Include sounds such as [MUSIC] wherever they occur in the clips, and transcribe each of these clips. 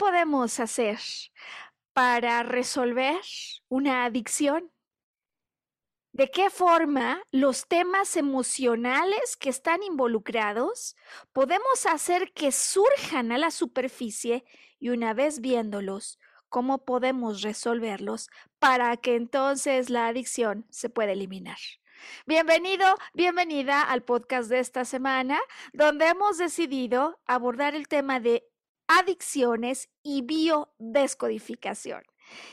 Podemos hacer para resolver una adicción? ¿De qué forma los temas emocionales que están involucrados podemos hacer que surjan a la superficie y una vez viéndolos, cómo podemos resolverlos para que entonces la adicción se pueda eliminar? Bienvenido, bienvenida al podcast de esta semana, donde hemos decidido abordar el tema de adicciones y biodescodificación.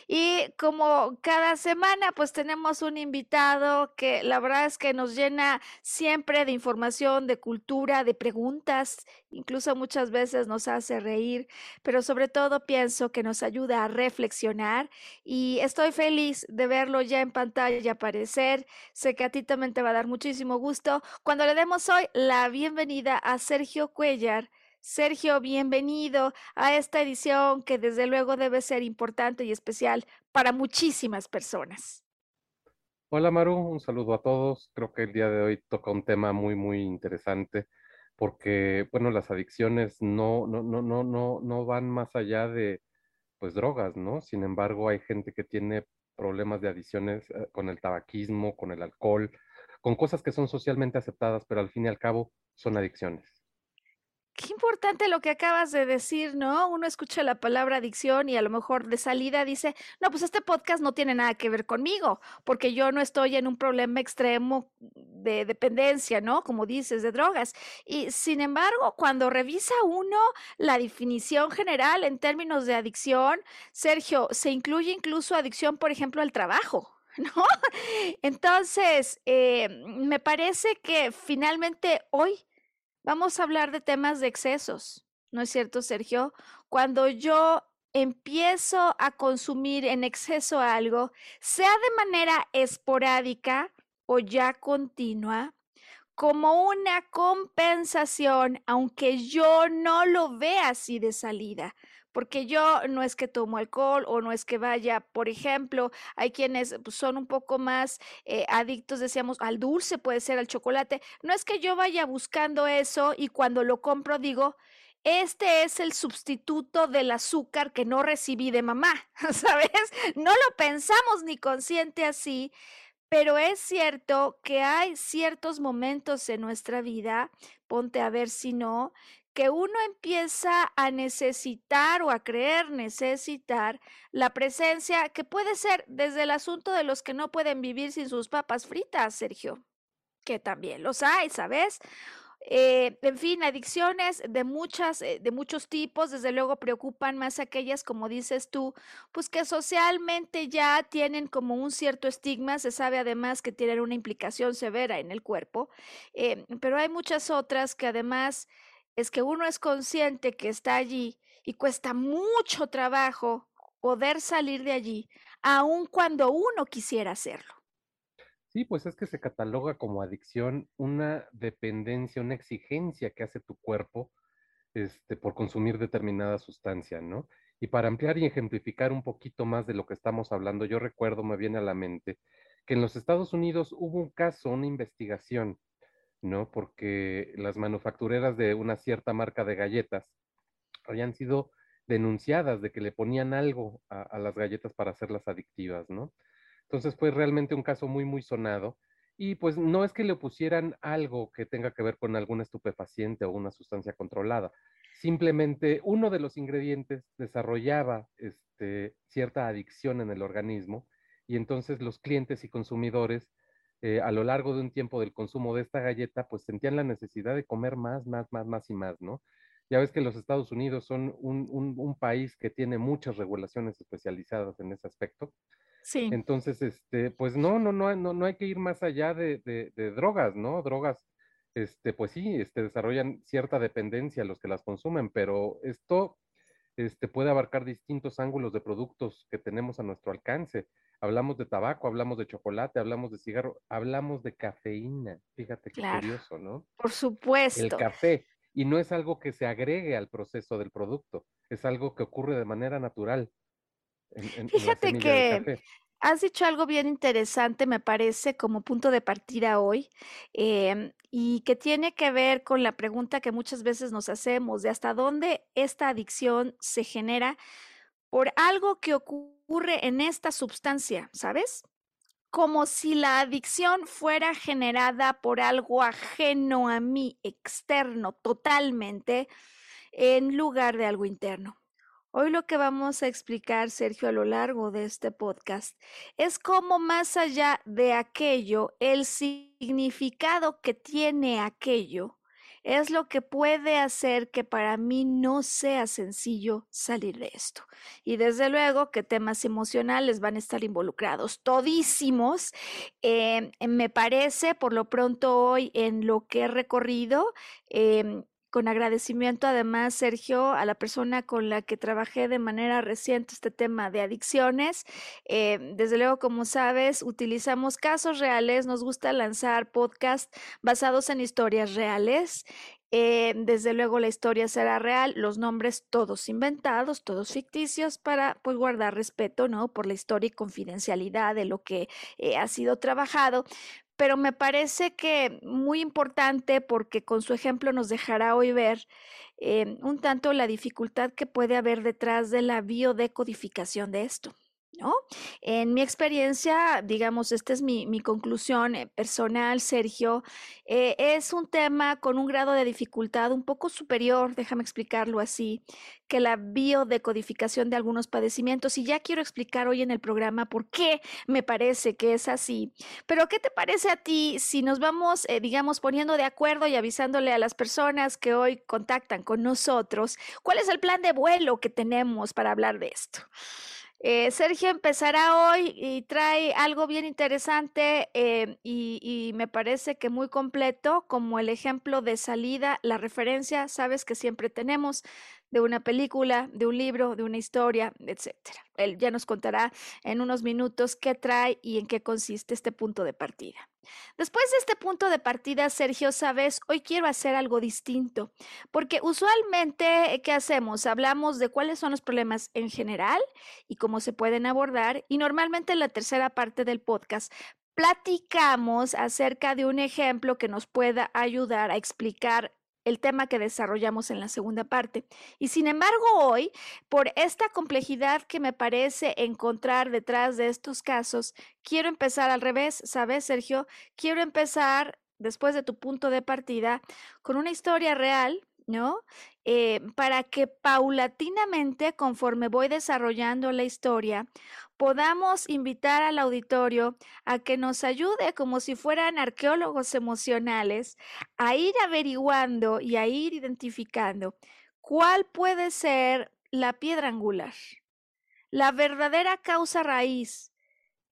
Y como cada semana, pues tenemos un invitado que la verdad es que nos llena siempre de información, de cultura, de preguntas, incluso muchas veces nos hace reír, pero sobre todo pienso que nos ayuda a reflexionar y estoy feliz de verlo ya en pantalla aparecer. Sé que a ti también te va a dar muchísimo gusto cuando le demos hoy la bienvenida a Sergio Cuellar Sergio, bienvenido a esta edición que desde luego debe ser importante y especial para muchísimas personas. Hola Maru, un saludo a todos. Creo que el día de hoy toca un tema muy, muy interesante porque, bueno, las adicciones no, no, no, no, no, no van más allá de, pues, drogas, ¿no? Sin embargo, hay gente que tiene problemas de adicciones eh, con el tabaquismo, con el alcohol, con cosas que son socialmente aceptadas, pero al fin y al cabo son adicciones. Qué importante lo que acabas de decir, ¿no? Uno escucha la palabra adicción y a lo mejor de salida dice, no, pues este podcast no tiene nada que ver conmigo, porque yo no estoy en un problema extremo de dependencia, ¿no? Como dices, de drogas. Y sin embargo, cuando revisa uno la definición general en términos de adicción, Sergio, se incluye incluso adicción, por ejemplo, al trabajo. [LAUGHS] ¿No? Entonces, eh, me parece que finalmente hoy Vamos a hablar de temas de excesos, ¿no es cierto, Sergio? Cuando yo empiezo a consumir en exceso algo, sea de manera esporádica o ya continua, como una compensación, aunque yo no lo vea así de salida, porque yo no es que tomo alcohol o no es que vaya, por ejemplo, hay quienes pues, son un poco más eh, adictos, decíamos, al dulce, puede ser al chocolate, no es que yo vaya buscando eso y cuando lo compro digo, este es el sustituto del azúcar que no recibí de mamá, [LAUGHS] ¿sabes? No lo pensamos ni consciente así, pero es cierto que hay ciertos momentos en nuestra vida, ponte a ver si no, que uno empieza a necesitar o a creer necesitar la presencia que puede ser desde el asunto de los que no pueden vivir sin sus papas fritas, Sergio, que también los hay, ¿sabes? Eh, en fin, adicciones de muchas, eh, de muchos tipos, desde luego preocupan más aquellas, como dices tú, pues que socialmente ya tienen como un cierto estigma, se sabe además que tienen una implicación severa en el cuerpo, eh, pero hay muchas otras que además es que uno es consciente que está allí y cuesta mucho trabajo poder salir de allí, aun cuando uno quisiera hacerlo. Sí, pues es que se cataloga como adicción una dependencia, una exigencia que hace tu cuerpo este, por consumir determinada sustancia, ¿no? Y para ampliar y ejemplificar un poquito más de lo que estamos hablando, yo recuerdo, me viene a la mente, que en los Estados Unidos hubo un caso, una investigación ¿no? Porque las manufactureras de una cierta marca de galletas habían sido denunciadas de que le ponían algo a, las galletas para hacerlas adictivas, ¿no? Entonces fue realmente un caso muy, muy sonado. Y pues no es que le pusieran algo que tenga que ver con algún estupefaciente o una sustancia controlada. Simplemente uno de los ingredientes desarrollaba este, cierta adicción en el organismo y entonces los clientes y consumidores eh, a lo largo de un tiempo del consumo de esta galleta pues sentían la necesidad de comer más, más, más, más y más, ¿no? Ya ves que los Estados Unidos son un, país que tiene muchas regulaciones especializadas en ese aspecto. Sí. Entonces, este, pues no, no, no, no, no hay que ir más allá de, drogas, ¿no? Drogas, este, pues sí, este, desarrollan cierta dependencia los que las consumen, pero esto este, puede abarcar distintos ángulos de productos que tenemos a nuestro alcance. Hablamos de tabaco, hablamos de chocolate, hablamos de cigarro, hablamos de cafeína. Fíjate qué curioso, ¿no? Por supuesto. El café y no es algo que se agregue al proceso del producto, es algo que ocurre de manera natural. Fíjate que has dicho algo bien interesante, me parece, como punto de partida hoy, em, y que tiene que ver con la pregunta que muchas veces nos hacemos de hasta dónde esta adicción se genera por algo que ocurre en esta sustancia, ¿sabes? como si la adicción fuera generada por algo ajeno a mí, externo, totalmente, en lugar de algo interno. Hoy lo que vamos a explicar, Sergio, a lo largo de este podcast es cómo más allá de aquello, el significado que tiene aquello es lo que puede hacer que para mí no sea sencillo salir de esto. Y desde luego que temas emocionales van a estar involucrados, todísimos. Em, me parece, por lo pronto hoy, en lo que he recorrido, em, con agradecimiento además, Sergio, a la persona con la que trabajé de manera reciente este tema de adicciones. Eh, desde luego, como sabes, utilizamos casos reales, nos gusta lanzar podcasts basados en historias reales. Eh, desde luego la historia será real, los nombres todos inventados, todos ficticios para pues guardar respeto, ¿no? Por la historia y confidencialidad de lo que eh, ha sido trabajado pero me parece que muy importante porque con su ejemplo nos dejará hoy ver eh, un tanto la dificultad que puede haber detrás de la biodecodificación de esto. ¿No? En mi experiencia, digamos, esta es mi, conclusión eh, personal, Sergio, eh, es un tema con un grado de dificultad un poco superior, déjame explicarlo así, que la biodecodificación de algunos padecimientos. Y ya quiero explicar hoy en el programa por qué me parece que es así. Pero, ¿qué te parece a ti si nos vamos, eh, digamos, poniendo de acuerdo y avisándole a las personas que hoy contactan con nosotros cuál es el plan de vuelo que tenemos para hablar de esto? Eh, Sergio empezará hoy y trae algo bien interesante eh, y, y, me parece que muy completo, como el ejemplo de salida, la referencia, sabes que siempre tenemos de una película, de un libro, de una historia, etcétera. Él ya nos contará en unos minutos qué trae y en qué consiste este punto de partida. Después de este punto de partida, Sergio, sabes, hoy quiero hacer algo distinto, porque usualmente, ¿qué hacemos? Hablamos de cuáles son los problemas en general y cómo se pueden abordar, y normalmente en la tercera parte del podcast platicamos acerca de un ejemplo que nos pueda ayudar a explicar el tema que desarrollamos en la segunda parte. Y sin embargo, hoy, por esta complejidad que me parece encontrar detrás de estos casos, quiero empezar al revés, ¿sabes, Sergio? Quiero empezar, después de tu punto de partida, con una historia real ¿no? Eh, para que paulatinamente, conforme voy desarrollando la historia, podamos invitar al auditorio a que nos ayude como si fueran arqueólogos emocionales a ir averiguando y a ir identificando cuál puede ser la piedra angular, la verdadera causa raíz,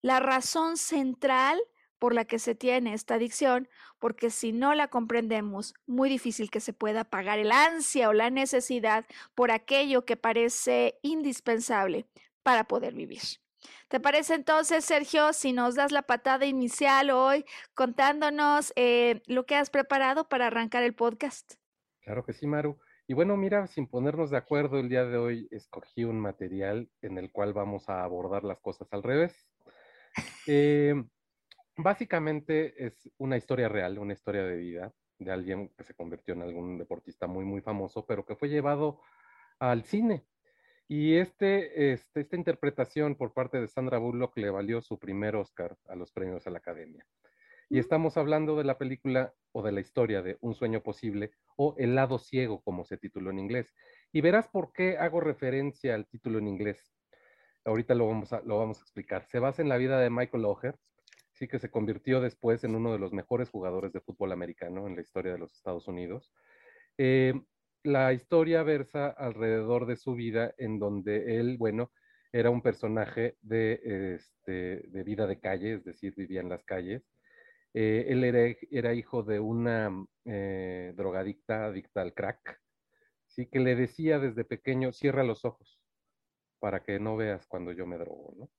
la razón central por la que se tiene esta adicción, porque si no la comprendemos, muy difícil que se pueda pagar el ansia o la necesidad por aquello que parece indispensable para poder vivir. ¿Te parece entonces, Sergio, si nos das la patada inicial hoy contándonos eh, lo que has preparado para arrancar el podcast? Claro que sí, Maru. Y bueno, mira, sin ponernos de acuerdo el día de hoy, escogí un material en el cual vamos a abordar las cosas al revés. [LAUGHS] Eh, básicamente es una historia real, una historia de vida de alguien que se convirtió en algún deportista muy, muy famoso, pero que fue llevado al cine. Y este, este, esta interpretación por parte de Sandra Bullock le valió su primer Oscar a los premios a la Academia. Y estamos hablando de la película o de la historia de Un sueño posible o El lado ciego, como se tituló en inglés. Y verás por qué hago referencia al título en inglés. Ahorita lo vamos a, lo vamos a explicar. Se basa en la vida de Michael Oher, sí que se convirtió después en uno de los mejores jugadores de fútbol americano en la historia de los Estados Unidos. Eh, la historia versa alrededor de su vida en donde él, bueno, era un personaje de, este, vida de calle, es decir, vivía en las calles, eh, él era, hijo de una eh, drogadicta, adicta al crack, ¿sí? que le decía desde pequeño, cierra los ojos para que no veas cuando yo me drogo. ¿no?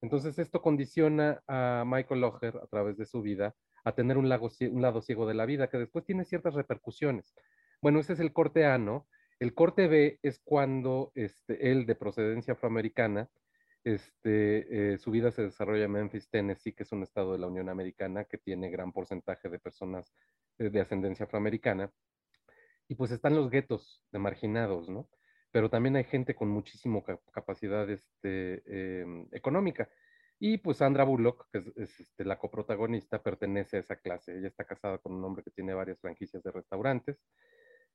Entonces esto condiciona a Michael Locher a través de su vida a tener un, lado ciego de la vida que después tiene ciertas repercusiones. Bueno, ese es el corte A, ¿no? El corte B es cuando este, él, de procedencia afroamericana, este, eh, su vida se desarrolla en Memphis, Tennessee, que es un estado de la Unión Americana que tiene gran porcentaje de personas eh, de ascendencia afroamericana. Y pues están los guetos de marginados, ¿no? Pero también hay gente con muchísima capacidad este, em, económica. Y pues Sandra Bullock, que es, este, la coprotagonista, pertenece a esa clase. Ella está casada con un hombre que tiene varias franquicias de restaurantes.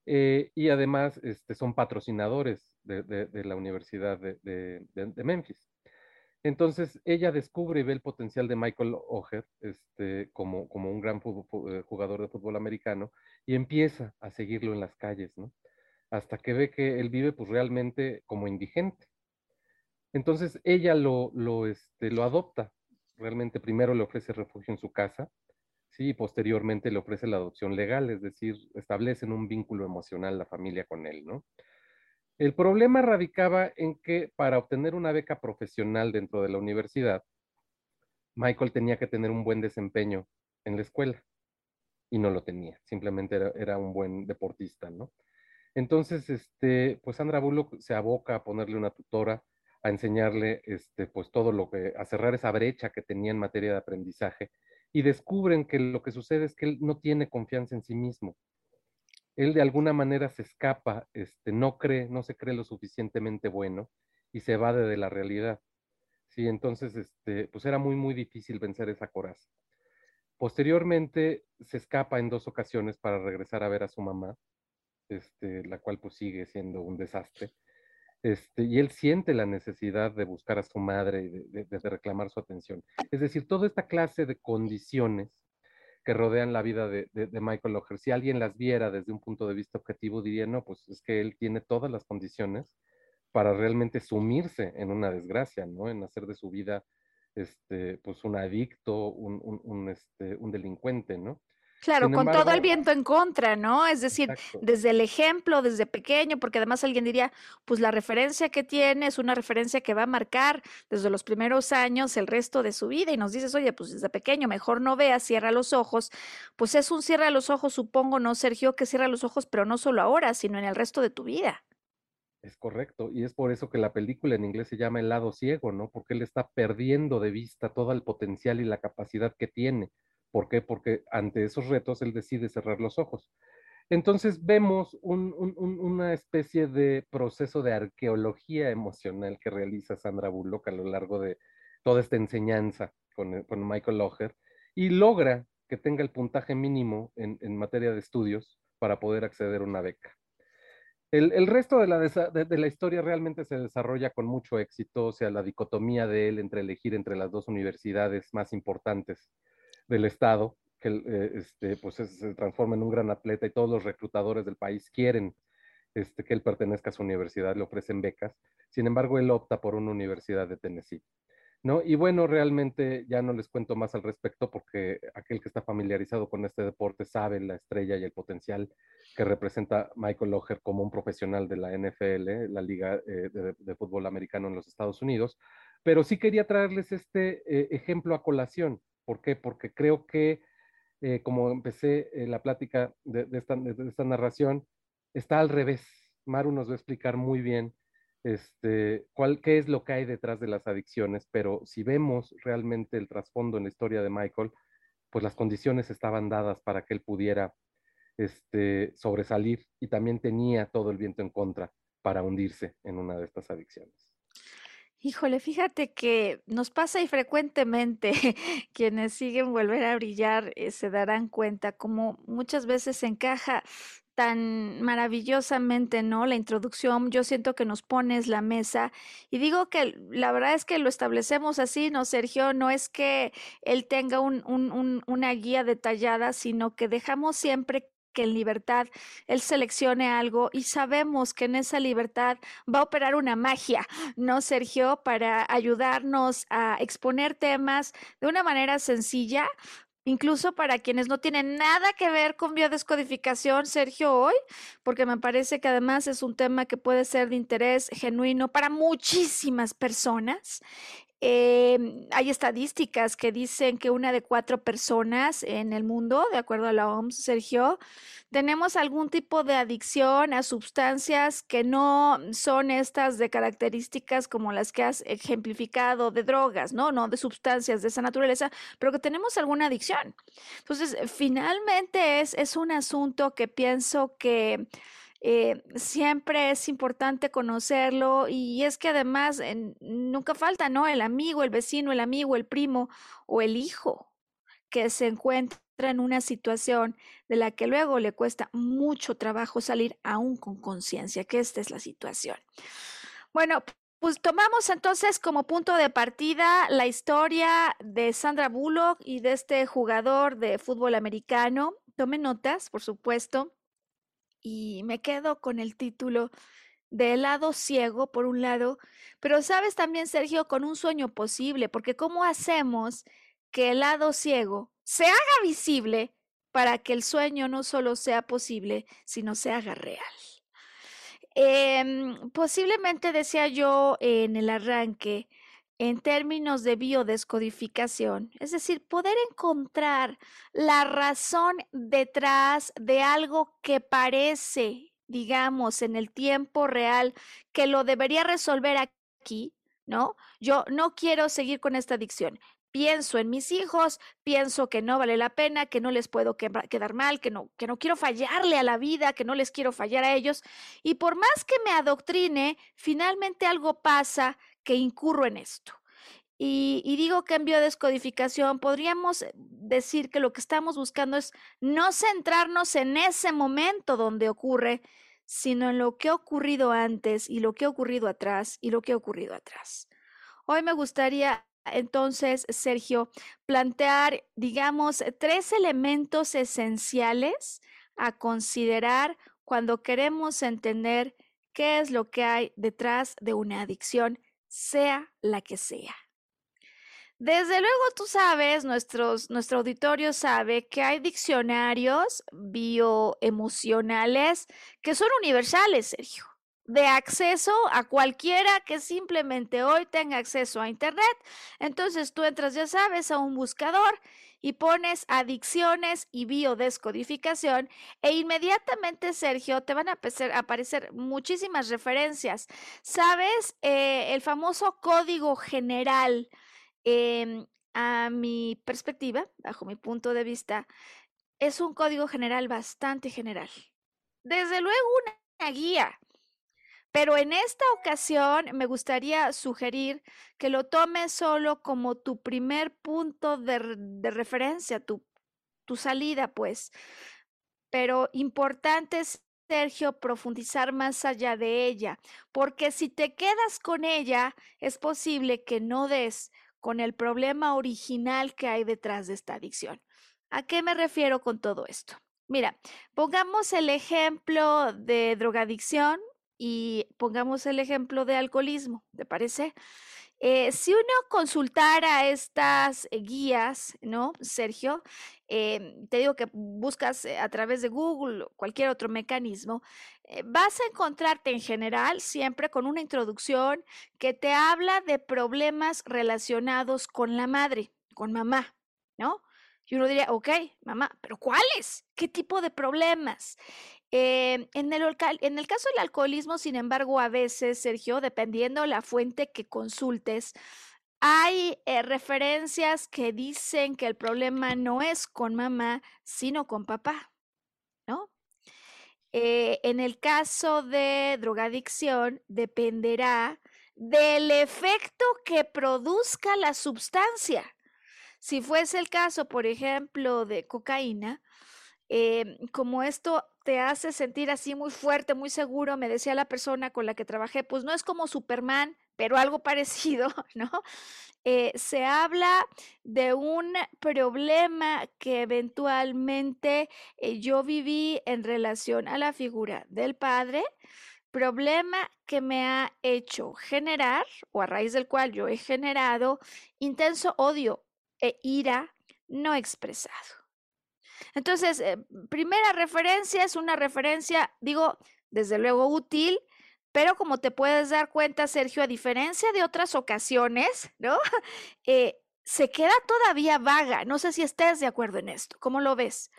Eh, y además este, son patrocinadores de, la Universidad de, Memphis. Entonces ella descubre y ve el potencial de Michael Oher este, como, como un gran eh, jugador de fútbol americano y empieza a seguirlo en las calles, ¿no? Hasta que ve que él vive pues realmente como indigente. Entonces ella lo, lo, este, lo adopta. Realmente primero le ofrece refugio en su casa, ¿sí? y posteriormente le ofrece la adopción legal, es decir, establecen un vínculo emocional la familia con él, ¿no? El problema radicaba en que para obtener una beca profesional dentro de la universidad, Michael tenía que tener un buen desempeño en la escuela y no lo tenía, simplemente era, un buen deportista, ¿no? Entonces, este, pues Sandra Bullock se aboca a ponerle una tutora, a enseñarle, este, pues todo lo que, a cerrar esa brecha que tenía en materia de aprendizaje y descubren que lo que sucede es que él no tiene confianza en sí mismo él de alguna manera se escapa, este, no cree, no se cree lo suficientemente bueno y se evade de la realidad. Sí, entonces, este, pues era muy, muy difícil vencer esa coraza. Posteriormente se escapa en dos ocasiones para regresar a ver a su mamá, este, la cual pues sigue siendo un desastre. Este, y él siente la necesidad de buscar a su madre y de reclamar su atención. Es decir, toda esta clase de condiciones que rodean la vida de, Michael Locher. Si alguien las viera desde un punto de vista objetivo, diría, no, pues es que él tiene todas las condiciones para realmente sumirse en una desgracia, ¿no? En hacer de su vida, este, pues un adicto, un, un, este, un delincuente, ¿no? Claro, con todo el viento en contra, ¿no? Es decir, desde el ejemplo, desde pequeño, porque además alguien diría, pues la referencia que tiene es una referencia que va a marcar desde los primeros años el resto de su vida y nos dices, oye, pues desde pequeño mejor no veas, cierra los ojos. Pues es un cierra los ojos, supongo, ¿no, Sergio? Que cierra los ojos, pero no solo ahora, sino en el resto de tu vida. Es correcto, y es por eso que la película en inglés se llama El lado ciego, ¿no? Porque él está perdiendo de vista todo el potencial y la capacidad que tiene ¿Por qué? Porque ante esos retos él decide cerrar los ojos. Entonces vemos una especie de proceso de arqueología emocional que realiza Sandra Bullock a lo largo de toda esta enseñanza con, Michael Locher y logra que tenga el puntaje mínimo en, materia de estudios para poder acceder a una beca. El, resto de la, de la, historia realmente se desarrolla con mucho éxito, o sea, la dicotomía de él entre elegir entre las dos universidades más importantes del Estado, que eh, este, pues se transforma en un gran atleta y todos los reclutadores del país quieren este, que él pertenezca a su universidad, le ofrecen becas. Sin embargo, él opta por una universidad de Tennessee. ¿no? Y bueno, realmente ya no les cuento más al respecto porque aquel que está familiarizado con este deporte sabe la estrella y el potencial que representa Michael Locher como un profesional de la NFL, la Liga eh, de, Fútbol Americano en los Estados Unidos. Pero sí quería traerles este eh, ejemplo a colación ¿Por qué? Porque creo que, eh, como empecé eh, la plática de, esta, narración, está al revés. Maru nos va a explicar muy bien este, qué es lo que hay detrás de las adicciones, pero si vemos realmente el trasfondo en la historia de Michael, pues las condiciones estaban dadas para que él pudiera este, sobresalir y también tenía todo el viento en contra para hundirse en una de estas adicciones. Híjole, fíjate que nos pasa y frecuentemente [LAUGHS] quienes siguen volver a brillar eh, se darán cuenta como muchas veces se encaja tan maravillosamente, ¿no? La introducción, yo siento que nos pones la mesa y digo que la verdad es que lo establecemos así, ¿no, Sergio? No es que él tenga un, un, una guía detallada, sino que dejamos siempre que en libertad él seleccione algo y sabemos que en esa libertad va a operar una magia, ¿no, Sergio? Para ayudarnos a exponer temas de una manera sencilla, incluso para quienes no tienen nada que ver con biodescodificación, Sergio, hoy, porque me parece que además es un tema que puede ser de interés genuino para muchísimas personas. Em, hay estadísticas que dicen que una de cuatro personas en el mundo, de acuerdo a la OMS, Sergio, tenemos algún tipo de adicción a sustancias que no son estas de características como las que has ejemplificado de drogas, ¿no? No de sustancias de esa naturaleza, pero que tenemos alguna adicción. Entonces, finalmente es, es un asunto que pienso que eh, siempre es importante conocerlo y es que además nunca falta, ¿no? El amigo, el vecino, el amigo, el primo o el hijo que se encuentra en una situación de la que luego le cuesta mucho trabajo salir aún con conciencia, que esta es la situación. Bueno, pues tomamos entonces como punto de partida la historia de Sandra Bullock y de este jugador de fútbol americano. Tome notas, por supuesto y me quedo con el título de lado ciego, por un lado, pero sabes también, Sergio, con un sueño posible, porque ¿cómo hacemos que el lado ciego se haga visible para que el sueño no solo sea posible, sino se haga real? Em, posiblemente decía yo en el arranque, en términos de biodescodificación, es decir, poder encontrar la razón detrás de algo que parece, digamos, en el tiempo real, que lo debería resolver aquí, ¿no? Yo no quiero seguir con esta adicción. Pienso en mis hijos, pienso que no vale la pena, que no les puedo quedar mal, que no, que no quiero fallarle a la vida, que no les quiero fallar a ellos. Y por más que me adoctrine, finalmente algo pasa que incurro en esto. Y, digo que en biodescodificación podríamos eh, decir que lo que estamos buscando es no centrarnos en ese momento donde ocurre, sino en lo que ha ocurrido antes y lo que ha ocurrido atrás y lo que ha ocurrido atrás. Hoy me gustaría entonces, Sergio, plantear, digamos, tres elementos esenciales a considerar cuando queremos entender qué es lo que hay detrás de una adicción sea la que sea. Desde luego tú sabes, nuestro auditorio sabe que hay diccionarios bioemocionales que son universales, Sergio, de acceso a cualquiera que simplemente hoy tenga acceso a Internet. Entonces tú entras, ya sabes, a un buscador y pones adicciones y biodescodificación e inmediatamente, Sergio, te van a aparecer, muchísimas referencias. ¿Sabes? Eh, el famoso código general, em, a mi perspectiva, bajo mi punto de vista, es un código general bastante general. Desde luego una guía pero en esta ocasión me gustaría sugerir que lo tomes solo como tu primer punto de, referencia, tu, tu salida, pues. Pero importante, Sergio, profundizar más allá de ella, porque si te quedas con ella, es posible que no des con el problema original que hay detrás de esta adicción. ¿A qué me refiero con todo esto? Mira, pongamos el ejemplo de drogadicción y pongamos el ejemplo de alcoholismo, ¿te parece? Eh, si uno consultara estas eh, guías, ¿no, Sergio? Em, te digo que buscas eh, a través de Google o cualquier otro mecanismo, vas a encontrarte en general siempre con una introducción que te habla de problemas relacionados con la madre, con mamá, ¿no? Y uno diría, ok, mamá, pero ¿cuáles? ¿Qué tipo de problemas? Eh, en, el, caso del alcoholismo, sin embargo, a veces, Sergio, dependiendo la fuente que consultes, hay eh, referencias que dicen que el problema no es con mamá, sino con papá, ¿no? Eh, en el caso de drogadicción, dependerá del efecto que produzca la sustancia. Si fuese el caso, por ejemplo, de cocaína, como esto te hace sentir así muy fuerte, muy seguro, me decía la persona con la que trabajé, pues no es como Superman, pero algo [LAUGHS] parecido, ¿no? Eh, se habla de un problema que eventualmente eh, yo viví en relación a la figura del padre, problema que me ha hecho generar, o a raíz del cual yo he generado, intenso odio e ira no expresado. Entonces, eh, primera referencia es una referencia, digo, desde luego útil, pero como te puedes dar cuenta, Sergio, a diferencia de otras ocasiones, ¿no? [LAUGHS] Eh, se queda todavía vaga. No sé si estés de acuerdo en esto. ¿Cómo lo ves?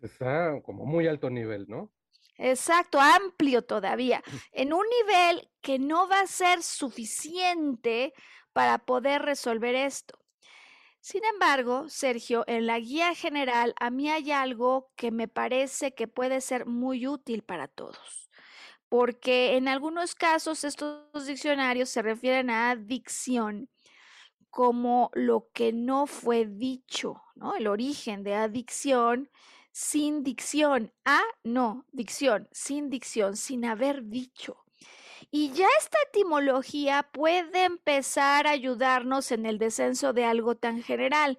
Está como muy alto nivel, ¿no? Exacto, amplio todavía, [LAUGHS] en un nivel que no va a ser suficiente para poder resolver esto. Sin embargo, Sergio, en la guía general a mí hay algo que me parece que puede ser muy útil para todos, porque en algunos casos estos diccionarios se refieren a adicción como lo que no fue dicho, ¿no? El origen de adicción sin dicción. Ah, no, dicción, sin dicción, sin haber dicho. Y ya esta etimología puede empezar a ayudarnos en el descenso de algo tan general,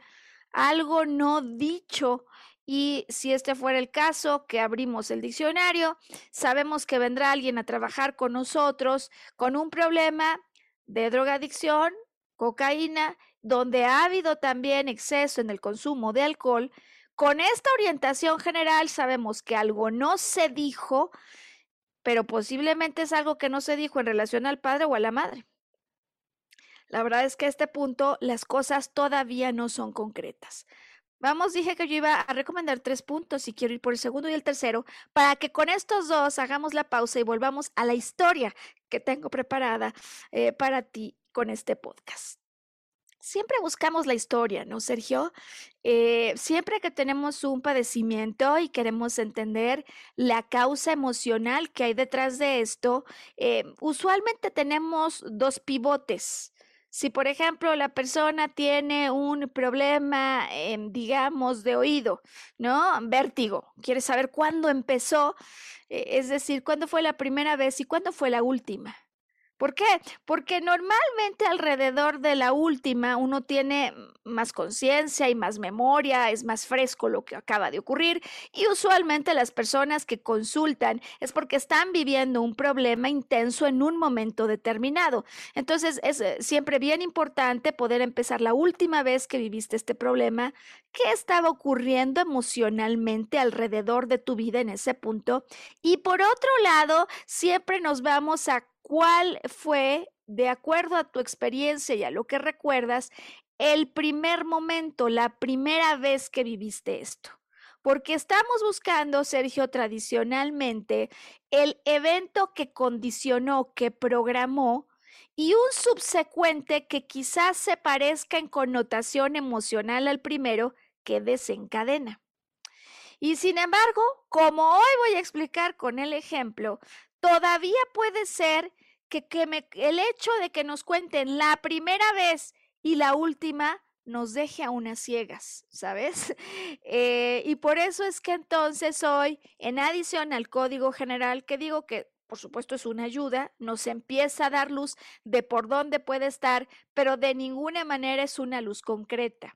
algo no dicho. Y si este fuera el caso, que abrimos el diccionario, sabemos que vendrá alguien a trabajar con nosotros con un problema de drogadicción, cocaína, donde ha habido también exceso en el consumo de alcohol. Con esta orientación general sabemos que algo no se dijo pero posiblemente es algo que no se dijo en relación al padre o a la madre. La verdad es que a este punto las cosas todavía no son concretas. Vamos, dije que yo iba a recomendar tres puntos y quiero ir por el segundo y el tercero para que con estos dos hagamos la pausa y volvamos a la historia que tengo preparada eh, para ti con este podcast siempre buscamos la historia, ¿no, Sergio? Eh, siempre que tenemos un padecimiento y queremos entender la causa emocional que hay detrás de esto, eh, usualmente tenemos dos pivotes. Si, por ejemplo, la persona tiene un problema, digamos, de oído, ¿no? Vértigo, quiere saber cuándo empezó, eh, es decir, cuándo fue la primera vez y cuándo fue la última. ¿Por qué? Porque normalmente alrededor de la última uno tiene más conciencia y más memoria, es más fresco lo que acaba de ocurrir y usualmente las personas que consultan es porque están viviendo un problema intenso en un momento determinado. Entonces es eh, siempre bien importante poder empezar la última vez que viviste este problema, qué estaba ocurriendo emocionalmente alrededor de tu vida en ese punto. Y por otro lado, siempre nos vamos a cuál fue, de acuerdo a tu experiencia y a lo que recuerdas, el primer momento, la primera vez que viviste esto. Porque estamos buscando, Sergio, tradicionalmente, el evento que condicionó, que programó, y un subsecuente que quizás se parezca en connotación emocional al primero que desencadena. Y sin embargo, como hoy voy a explicar con el ejemplo, todavía puede ser que, el hecho de que nos cuenten la primera vez y la última nos deje a unas ciegas, ¿sabes? [LAUGHS] Eh, y por eso es que entonces hoy, en adición al código general, que digo que por supuesto es una ayuda, nos empieza a dar luz de por dónde puede estar, pero de ninguna manera es una luz concreta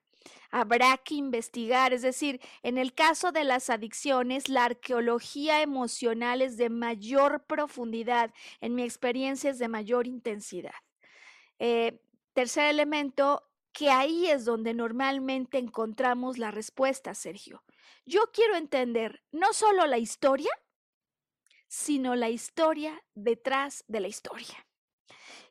habrá que investigar. Es decir, en el caso de las adicciones, la arqueología emocional es de mayor profundidad, en mi experiencia es de mayor intensidad. Eh, tercer elemento, que ahí es donde normalmente encontramos la respuesta, Sergio. Yo quiero entender no solo la historia, sino la historia detrás de la historia.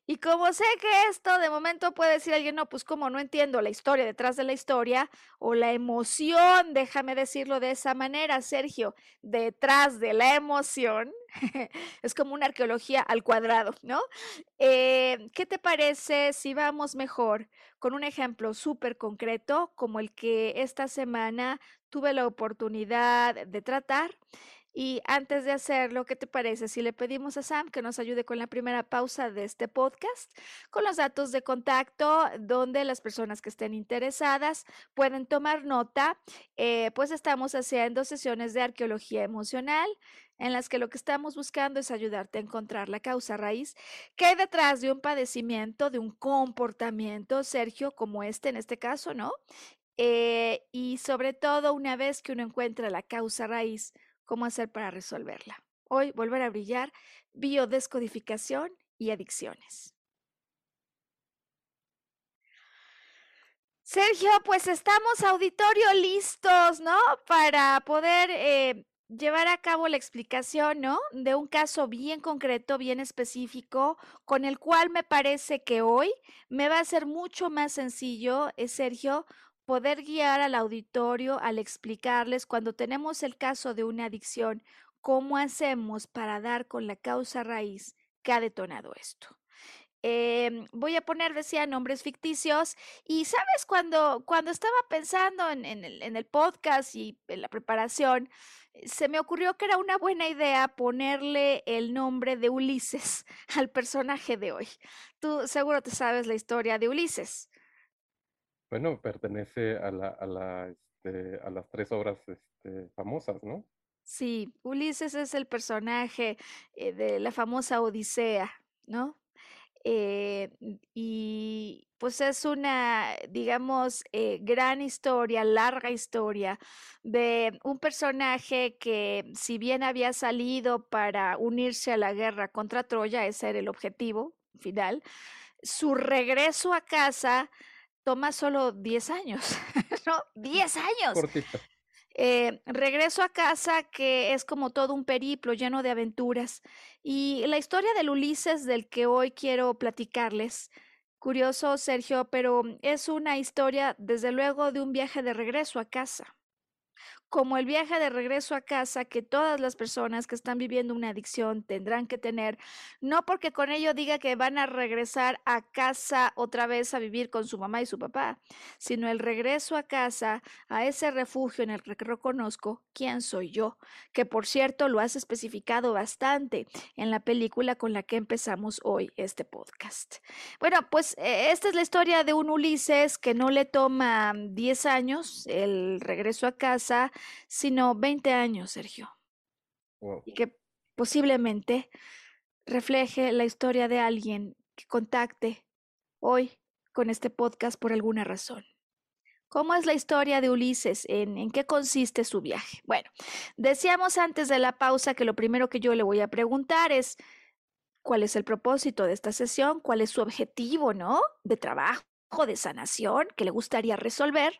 Y como sé que esto de momento puede decir alguien, no, pues como no entiendo la historia detrás de la historia o la emoción, déjame decirlo de esa manera, Sergio, detrás de la emoción, [LAUGHS] es como una arqueología al cuadrado, ¿no? Eh, ¿Qué te parece si vamos mejor con un ejemplo súper concreto como el que esta semana tuve la oportunidad de tratar? Y antes de hacerlo, ¿qué te parece si le pedimos a Sam que nos ayude con la primera pausa de este podcast, con los datos de contacto donde las personas que estén interesadas pueden tomar nota? Eh, pues estamos haciendo sesiones de arqueología emocional en las que lo que estamos buscando es ayudarte a encontrar la causa raíz que hay detrás de un padecimiento, de un comportamiento, Sergio, como este en este caso, ¿no? Eh, y sobre todo, una vez que uno encuentra la causa raíz, cómo hacer para resolverla. Hoy, volver a brillar, biodescodificación y adicciones. Sergio, pues estamos auditorio listos, ¿no? Para poder eh, llevar a cabo la explicación, ¿no? De un caso bien concreto, bien específico, con el cual me parece que hoy me va a ser mucho más sencillo, eh, Sergio, poder guiar al auditorio al explicarles cuando tenemos el caso de una adicción, cómo hacemos para dar con la causa raíz que ha detonado esto. Em, voy a poner, decía, nombres ficticios. Y sabes, cuando, cuando estaba pensando en, el, en, el, podcast y en la preparación, se me ocurrió que era una buena idea ponerle el nombre de Ulises [LAUGHS] al personaje de hoy. Tú seguro te sabes la historia de Ulises. Bueno, pertenece a, la, a, la, este, a las tres obras este, famosas, ¿no? Sí, Ulises es el personaje eh, de la famosa Odisea, ¿no? Eh, y pues es una, digamos, eh, gran historia, larga historia de un personaje que si bien había salido para unirse a la guerra contra Troya, ese era el objetivo final, su regreso a casa toma solo 10 años, [LAUGHS] ¿no? 10 años. Eh, regreso a casa, que es como todo un periplo lleno de aventuras. Y la historia del Ulises del que hoy quiero platicarles, curioso, Sergio, pero es una historia, desde luego, de un viaje de regreso a casa como el viaje de regreso a casa que todas las personas que están viviendo una adicción tendrán que tener, no porque con ello diga que van a regresar a casa otra vez a vivir con su mamá y su papá, sino el regreso a casa, a ese refugio en el que reconozco quién soy yo, que por cierto lo has especificado bastante en la película con la que empezamos hoy este podcast. Bueno, pues eh, esta es la historia de un Ulises que no le toma 10 años el regreso a casa, sino 20 años, Sergio. Y que posiblemente refleje la historia de alguien que contacte hoy con este podcast por alguna razón. ¿Cómo es la historia de Ulises? ¿En, ¿En, qué consiste su viaje? Bueno, decíamos antes de la pausa que lo primero que yo le voy a preguntar es, ¿cuál es el propósito de esta sesión? ¿Cuál es su objetivo, no? De trabajo, de sanación que le gustaría resolver.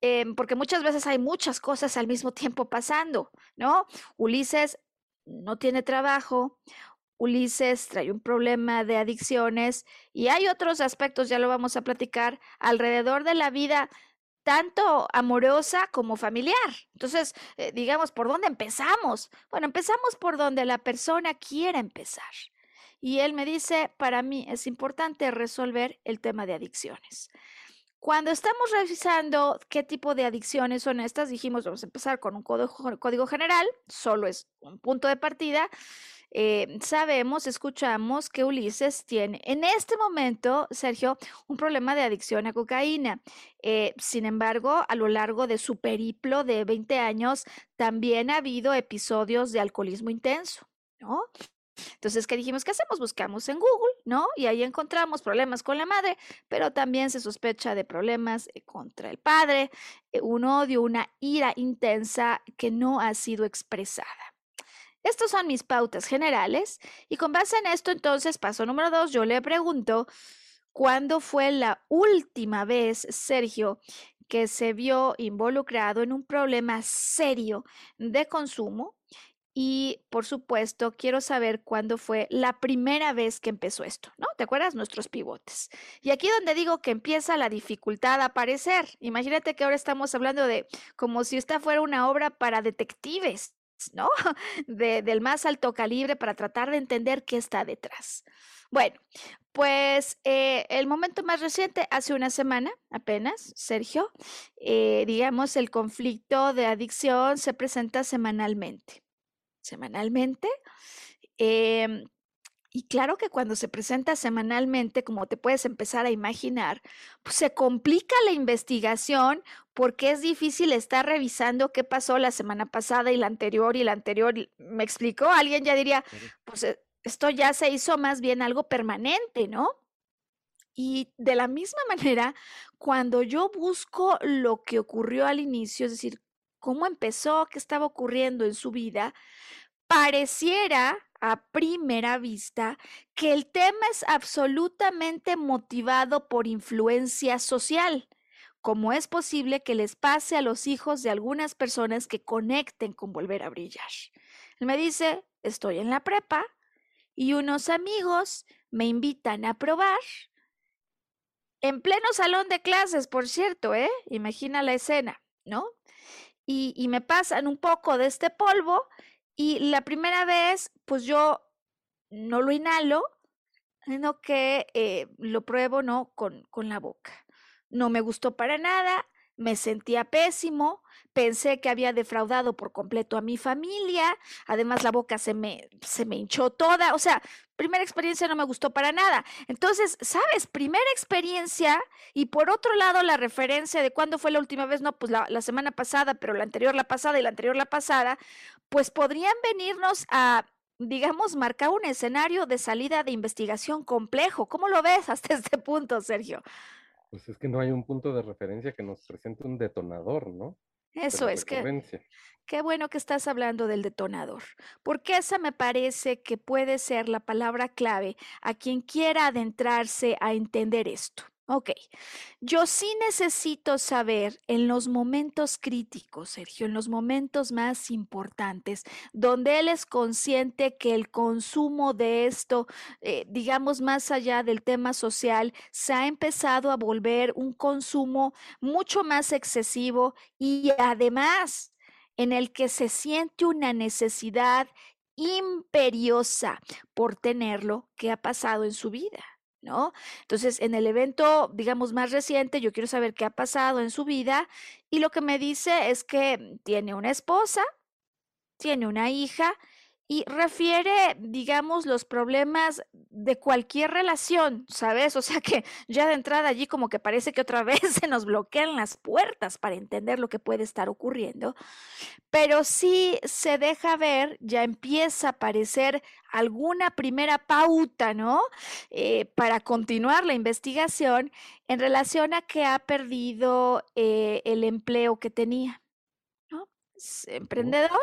Em, porque muchas veces hay muchas cosas al mismo tiempo pasando, ¿no? Ulises no tiene trabajo, Ulises trae un problema de adicciones y hay otros aspectos, ya lo vamos a platicar, alrededor de la vida, tanto amorosa como familiar. Entonces, eh, digamos, ¿por dónde empezamos? Bueno, empezamos por donde la persona quiera empezar. Y él me dice, para mí es importante resolver el tema de adicciones. Cuando estamos revisando qué tipo de adicciones son estas, dijimos, vamos a empezar con un código, general, solo es un punto de partida. Eh, sabemos, escuchamos que Ulises tiene en este momento, Sergio, un problema de adicción a cocaína. Eh, sin embargo, a lo largo de su periplo de 20 años, también ha habido episodios de alcoholismo intenso, ¿no? Entonces, ¿qué dijimos? ¿Qué hacemos? Buscamos en Google, ¿no? Y ahí encontramos problemas con la madre, pero también se sospecha de problemas eh, contra el padre, eh, un odio, una ira intensa que no ha sido expresada. Estas son mis pautas generales y con base en esto, entonces, paso número dos, yo le pregunto, ¿cuándo fue la última vez, Sergio, que se vio involucrado en un problema serio de consumo y por supuesto quiero saber cuándo fue la primera vez que empezó esto, ¿no? ¿Te acuerdas? Nuestros pivotes. Y aquí donde digo que empieza la dificultad a aparecer. Imagínate que ahora estamos hablando de como si esta fuera una obra para detectives, ¿no? [LAUGHS] De, del más alto calibre para tratar de entender qué está detrás. Bueno, pues eh, el momento más reciente, hace una semana apenas, Sergio, eh, digamos, el conflicto de adicción se presenta semanalmente semanalmente. Em, y claro que cuando se presenta semanalmente, como te puedes empezar a imaginar, pues se complica la investigación porque es difícil estar revisando qué pasó la semana pasada y la anterior y la anterior. ¿Me explicó? Alguien ya diría, pues eh, esto ya se hizo más bien algo permanente, ¿no? Y de la misma [LAUGHS] manera, cuando yo busco lo que ocurrió al inicio, es decir, cómo empezó, qué estaba ocurriendo en su vida, pareciera a primera vista que el tema es absolutamente motivado por influencia social. ¿Cómo es posible que les pase a los hijos de algunas personas que conecten con volver a brillar? Él me dice, estoy en la prepa y unos amigos me invitan a probar. En pleno salón de clases, por cierto, ¿eh? Imagina la escena, ¿no? Y, me pasan un poco de este polvo y la primera vez, pues yo no lo inhalo, sino que eh, lo pruebo, ¿no? Con, con la boca. No me gustó para nada, me sentía pésimo, pensé que había defraudado por completo a mi familia, además la boca se me, se me hinchó toda, o sea, primera experiencia no me gustó para nada. Entonces, ¿sabes? Primera experiencia y por otro lado la referencia de cuándo fue la última vez, no, pues la, la semana pasada, pero la anterior la pasada y la anterior la pasada, pues podrían venirnos a digamos, marcar un escenario de salida de investigación complejo. ¿Cómo lo ves hasta [LAUGHS] este punto, Sergio? Pues es que no hay un punto de referencia que nos presente un detonador, ¿no? Eso es que qué bueno que estás hablando del detonador, porque esa me parece que puede ser la palabra clave a quien quiera adentrarse a entender esto. Ok, yo sí necesito saber en los momentos críticos, Sergio, en los momentos más importantes, donde él es consciente que el consumo de esto, eh, digamos más allá del tema social, se ha empezado a volver un consumo mucho más excesivo y además en el que se siente una necesidad imperiosa por tenerlo que ha pasado en su vida. ¿No? Entonces, en el evento, digamos, más reciente, yo quiero saber qué ha pasado en su vida y lo que me dice es que tiene una esposa, tiene una hija y refiere, digamos, los problemas de cualquier relación, ¿sabes? O sea que ya de entrada allí como que parece que otra [LAUGHS] vez se nos bloquean las puertas para entender lo que puede estar ocurriendo, pero sí se deja ver, ya empieza a aparecer alguna primera pauta, ¿no? Eh, para continuar la investigación en relación a que ha perdido eh, el empleo que tenía, ¿no? emprendedor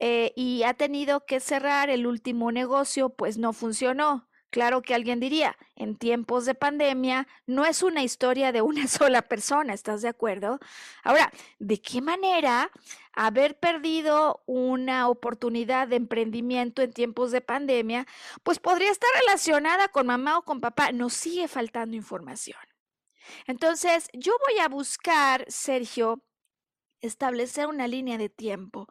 eh, y ha tenido que cerrar el último negocio, pues no funcionó. Claro que alguien diría, en tiempos de pandemia no es una historia de una [LAUGHS] sola persona, ¿estás de acuerdo? Ahora, ¿de qué manera haber perdido una oportunidad de emprendimiento en tiempos de pandemia, pues podría estar relacionada con mamá o con papá? Nos sigue faltando información. Entonces, yo voy a buscar, Sergio, establecer una línea de tiempo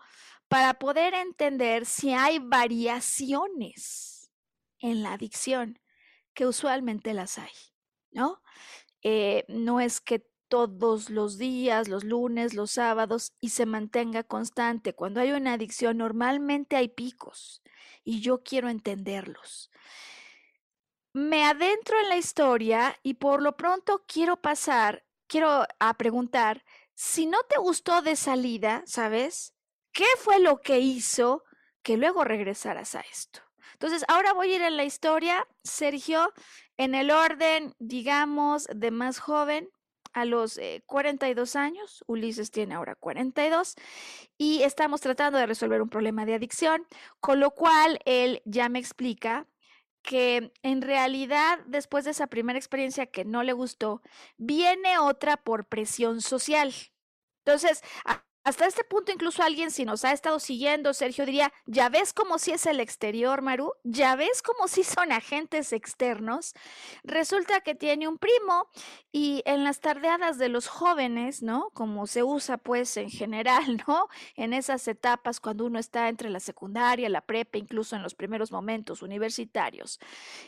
para poder entender si hay variaciones en la adicción, que usualmente las hay, ¿no? Eh, no es que todos los días, los lunes, los sábados, y se mantenga constante. Cuando hay una adicción, normalmente hay picos y yo quiero entenderlos. Me adentro en la historia y por lo pronto quiero pasar, quiero a preguntar, si no te gustó de salida, ¿sabes? ¿Qué fue lo que hizo que luego regresaras a esto? Entonces, ahora voy a ir en la historia, Sergio, en el orden, digamos, de más joven a los 42 eh, años. Ulises tiene ahora 42 y estamos tratando de resolver un problema de adicción, con lo cual él ya me explica que en realidad después de esa primera experiencia que no le gustó, viene otra por presión social. Entonces, Hasta este punto, incluso alguien, si nos ha estado siguiendo, Sergio diría, ya ves como si es el exterior, Maru, ya ves como si son agentes externos. Resulta que tiene un primo y en las tardeadas de los jóvenes, ¿no? Como se usa pues en general, [LAUGHS] ¿no? En esas etapas cuando uno está entre la secundaria, la prepa, incluso en los primeros momentos universitarios.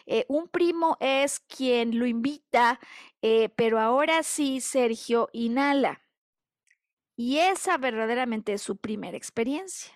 Eh, un primo es quien lo invita, eh, pero ahora sí, Sergio, inhala y esa verdaderamente es su primera experiencia.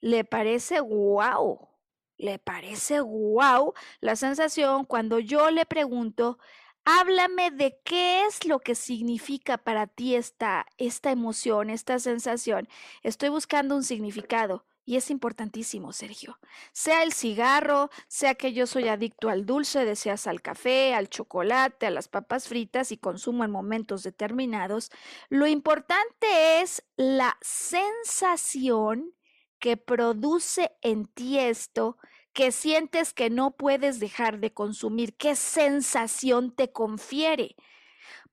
Le parece guau, le parece guau la sensación cuando yo le pregunto, háblame de qué es lo que significa para ti esta, esta emoción, esta sensación. Estoy buscando un significado. Y es importantísimo, Sergio. Sea el cigarro, sea que yo soy adicto al dulce, deseas al café, al chocolate, a las papas fritas y consumo en momentos determinados, lo importante es la sensación que produce en ti esto que sientes que no puedes dejar de consumir, qué sensación te confiere.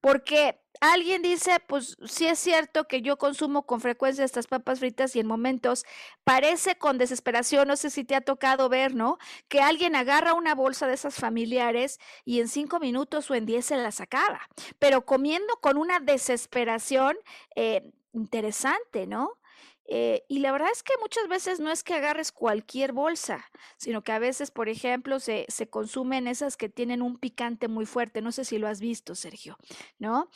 Porque alguien dice, pues sí es cierto que yo consumo con frecuencia estas papas fritas y en momentos parece con desesperación, no sé si te ha tocado ver, ¿no? Que alguien agarra una bolsa de esas familiares y en cinco minutos o en diez se las acaba, pero comiendo con una desesperación eh, interesante, ¿no? Eh, y la verdad es que muchas veces no es que agarres cualquier bolsa, sino que a veces, por ejemplo, se, se, consumen esas que tienen un picante muy fuerte. No sé si lo has visto, Sergio, ¿no?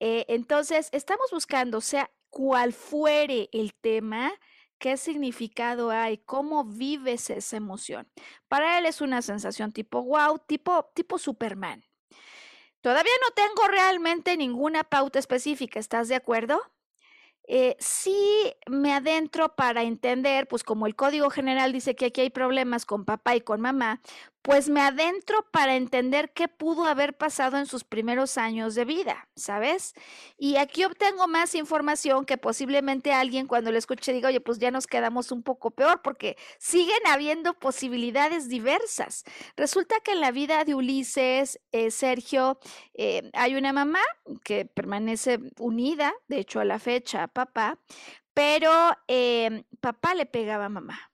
Eh, entonces, estamos buscando, sea cual fuere el tema, qué significado hay, cómo vives esa emoción. Para él es una sensación tipo wow, tipo, tipo Superman. Todavía no tengo realmente ninguna pauta específica, ¿estás de acuerdo? Eh, sí me adentro para entender, pues como el Código General dice que aquí hay problemas con papá y con mamá, pues me adentro para entender qué pudo haber pasado en sus primeros años de vida, ¿sabes? Y aquí obtengo más información que posiblemente alguien cuando lo escuche diga, oye, pues ya nos quedamos un poco peor porque siguen habiendo posibilidades diversas. Resulta que en la vida de Ulises, eh, Sergio, eh, hay una mamá que permanece unida, de hecho a la fecha, a papá, pero eh, papá le pegaba a mamá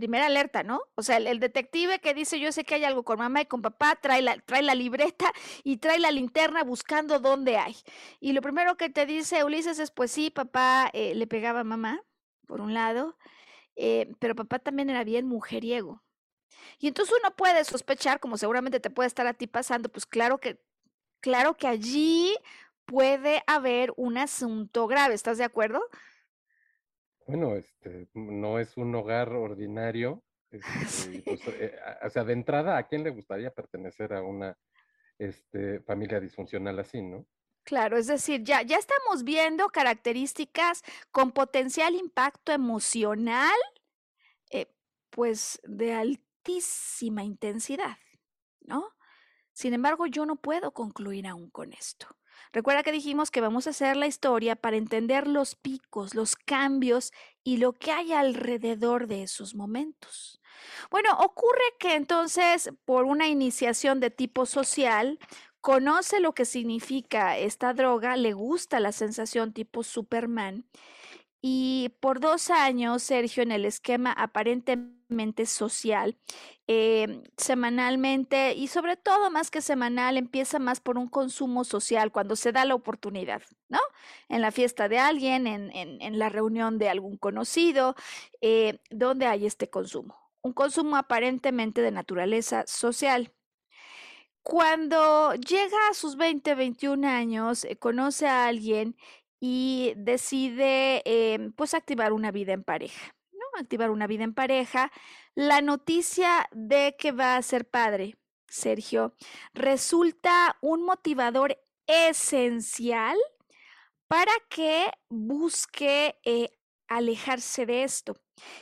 primera alerta, ¿no? O sea, el, detective que dice, yo sé que hay algo con mamá y con papá, trae la, trae la libreta [LAUGHS] y trae la linterna buscando dónde hay. Y lo primero que te dice Ulises es, pues sí, papá eh, le pegaba a mamá, por un lado, eh, pero papá también era bien mujeriego. Y entonces uno puede sospechar, como seguramente te puede estar a ti pasando, pues claro que, claro que allí puede haber un asunto grave, ¿estás de acuerdo? Bueno, este, no es un hogar ordinario. Este, pues, [LAUGHS] eh, o sea, de entrada, ¿a quién le gustaría pertenecer a una este, familia disfuncional así, no? Claro, es decir, ya, ya estamos viendo características con potencial impacto emocional, eh, pues de altísima intensidad, ¿no? Sin embargo, yo no puedo concluir aún con esto. Recuerda que dijimos que vamos a hacer la historia para entender los picos, los cambios y lo que hay alrededor de esos momentos. Bueno, ocurre que entonces, por una iniciación de tipo social, conoce lo que significa esta droga, le gusta la sensación tipo Superman y por dos años, Sergio, en el esquema aparentemente social, eh, semanalmente y sobre todo más que semanal, empieza más por un consumo social cuando se da la oportunidad, ¿no? En la fiesta de alguien, en, en, la reunión de algún conocido, eh, donde hay este consumo. Un consumo aparentemente de naturaleza social. Cuando llega a sus 20, 21 años, eh, conoce a alguien y decide em, pues activar una vida en pareja. Activar una vida en pareja. La noticia de que va a ser padre, Sergio, resulta un motivador esencial para que busque eh, alejarse de esto.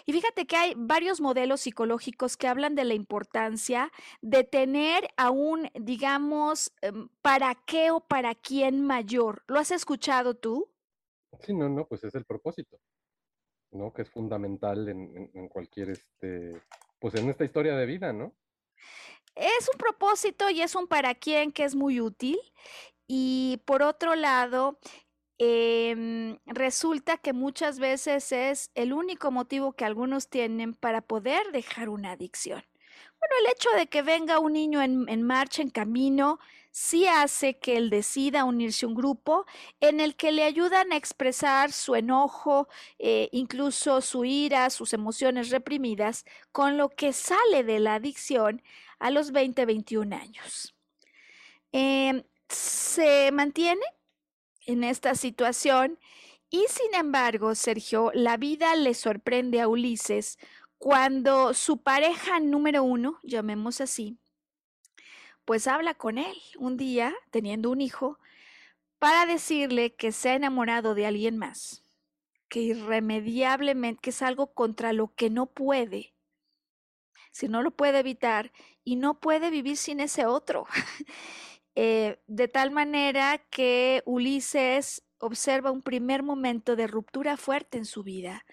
Y fíjate que hay varios modelos psicológicos que hablan de la importancia de tener a un, digamos, em, para qué o para quién mayor. ¿Lo has escuchado tú? Sí, no, no, pues es el propósito, ¿no? Que es fundamental en, en cualquier, este, pues en esta historia de vida, ¿no? Es un propósito y es un para quién que es muy útil. Y por otro lado, em, resulta que muchas veces es el único motivo que algunos tienen para poder dejar una adicción. Bueno, el hecho de que venga un niño en, en marcha, en camino, sí hace que él decida unirse a un grupo en el que le ayudan a expresar su enojo, eh, incluso su ira, sus emociones reprimidas, con lo que sale de la adicción a los 20, 21 años. Em, se mantiene en esta situación y sin embargo, Sergio, la vida le sorprende a Ulises cuando su pareja número uno, llamemos así, pues habla con él un día, teniendo un hijo, para decirle que se ha enamorado de alguien más, que irremediablemente, que es algo contra lo que no puede, si no lo puede evitar y no puede vivir sin ese otro. [LAUGHS] Eh, de tal manera que Ulises observa un primer momento de ruptura fuerte en su vida,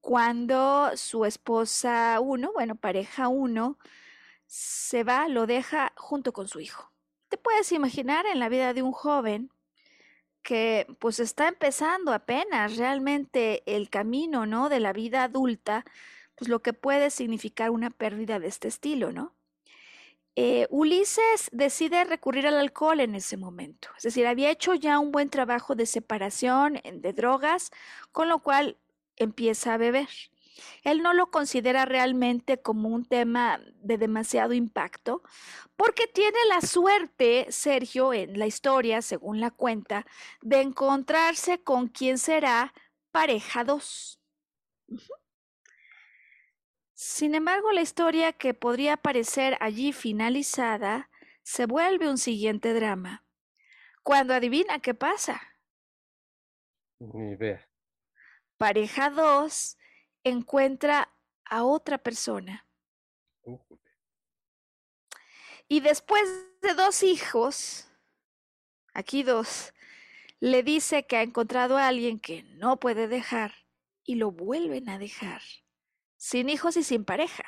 cuando su esposa uno, bueno, pareja uno, se va, lo deja junto con su hijo. Te puedes imaginar en la vida de un joven que pues está empezando apenas realmente el camino, ¿no? De la vida adulta, pues lo que puede significar una pérdida de este estilo, ¿no? Eh, Ulises decide recurrir al alcohol en ese momento, es decir, había hecho ya un buen trabajo de separación de drogas, con lo cual empieza a beber. Él no lo considera realmente como un tema de demasiado impacto, porque tiene la suerte, Sergio, en la historia, según la cuenta, de encontrarse con quien será pareja 2. Sin embargo, la historia que podría parecer allí finalizada se vuelve un siguiente drama. Cuando adivina qué pasa. Ni idea. Pareja 2 encuentra a otra persona. Y después de dos hijos, aquí dos, le dice que ha encontrado a alguien que no puede dejar y lo vuelven a dejar, sin hijos y sin pareja.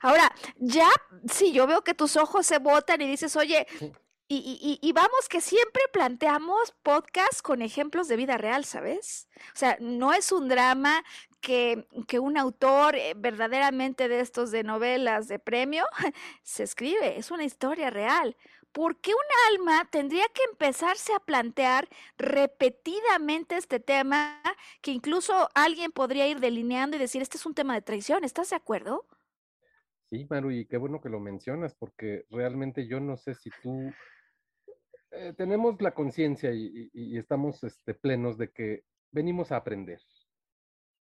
Ahora, ya, si yo veo que tus ojos se botan y dices, oye, [LAUGHS] y, y, vamos que siempre planteamos podcast con ejemplos de vida real, ¿sabes? O sea, no es un drama que, que un autor eh, verdaderamente de estos de novelas de premio [LAUGHS] se escribe, es una historia real. ¿Por qué un alma tendría que empezarse a plantear repetidamente este tema que incluso alguien podría ir delineando y decir, este es un tema de traición? ¿Estás de acuerdo? Sí, Maru, y qué bueno que lo mencionas, porque realmente yo no sé si tú eh, tenemos la conciencia y, estamos este, plenos de que venimos a aprender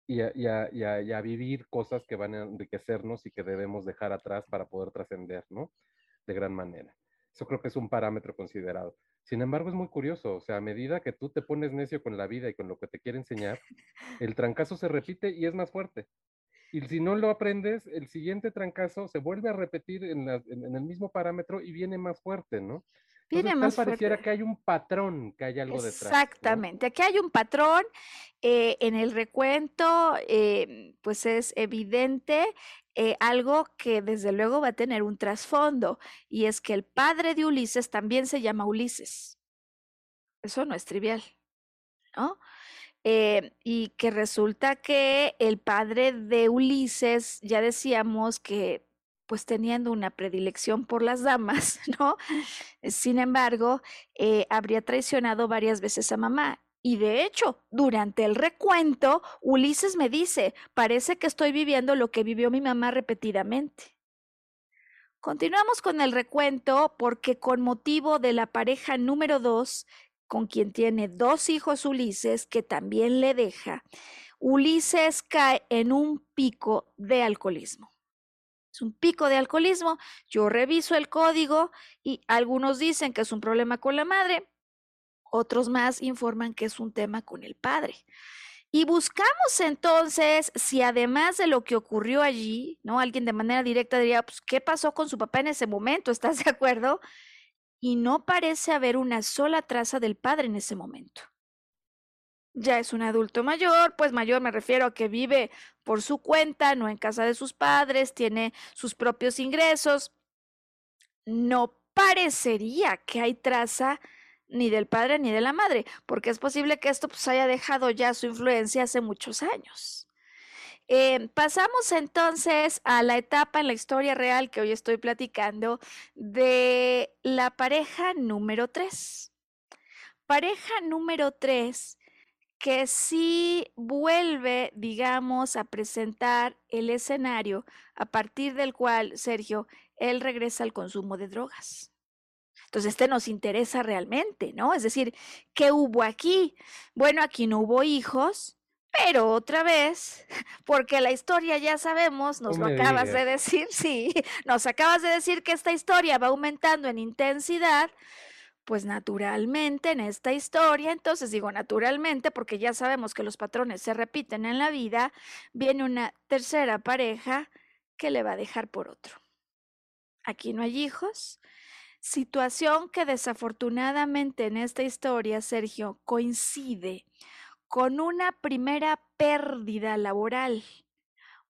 y a, vivir cosas que van a enriquecernos y que debemos dejar atrás para poder trascender, ¿no? De gran manera. Eso creo que es un parámetro considerado. Sin embargo, es muy curioso, o sea, a medida que tú te pones necio con la vida y con lo que te quiere enseñar, el trancazo se repite y es más fuerte. Y si no lo aprendes, el siguiente trancazo se vuelve a repetir en, en el mismo parámetro y viene más fuerte, ¿no? Tiene más pareciera que hay un patrón, que hay algo detrás. Exactamente, aquí hay un patrón. Eh, en el recuento, eh, pues es evidente eh, algo que desde luego va a tener un trasfondo, y es que el padre de Ulises también se llama Ulises. Eso no es trivial, ¿no? y que resulta que el padre de Ulises, ya decíamos que pues teniendo una predilección por las damas, [LAUGHS] ¿no? Sin embargo, eh, habría traicionado varias veces a mamá. Y de hecho, durante el recuento, Ulises me dice, parece que estoy viviendo lo que vivió mi mamá repetidamente. Continuamos con el recuento porque con motivo de la pareja número dos, con quien tiene dos hijos Ulises, que también le deja, Ulises cae en un pico de alcoholismo es un pico de alcoholismo. Yo reviso el código y algunos dicen que es un problema con la madre, otros más informan que es un tema con el padre. Y buscamos entonces si además de lo que ocurrió allí, ¿no? Alguien de manera directa diría, pues, ¿qué pasó con su papá en ese momento? ¿Estás de acuerdo? Y no parece haber una sola traza del padre en ese momento ya es un adulto mayor, pues mayor me refiero a que vive por su cuenta, no en casa de sus padres, tiene sus propios ingresos. No parecería que hay traza ni del padre ni de la madre, porque es posible que esto pues haya dejado ya su influencia hace muchos años. Eh, pasamos entonces a la etapa en la historia real que hoy estoy platicando de la pareja número 3. Pareja número 3 que sí vuelve, digamos, a presentar el escenario a partir del cual, Sergio, él regresa al consumo de drogas. Entonces, este nos interesa realmente, ¿no? Es decir, ¿qué hubo aquí? Bueno, aquí no hubo hijos, pero otra vez, [LAUGHS] porque la historia ya sabemos, nos lo acabas de decir, [LAUGHS] sí, nos acabas de decir que esta historia va aumentando en intensidad, pues naturalmente en esta historia, entonces digo naturalmente porque ya sabemos que los patrones se repiten en la vida, viene una tercera pareja que le va a dejar por otro. Aquí no hay hijos, situación que desafortunadamente en esta historia, Sergio, coincide con una primera pérdida laboral,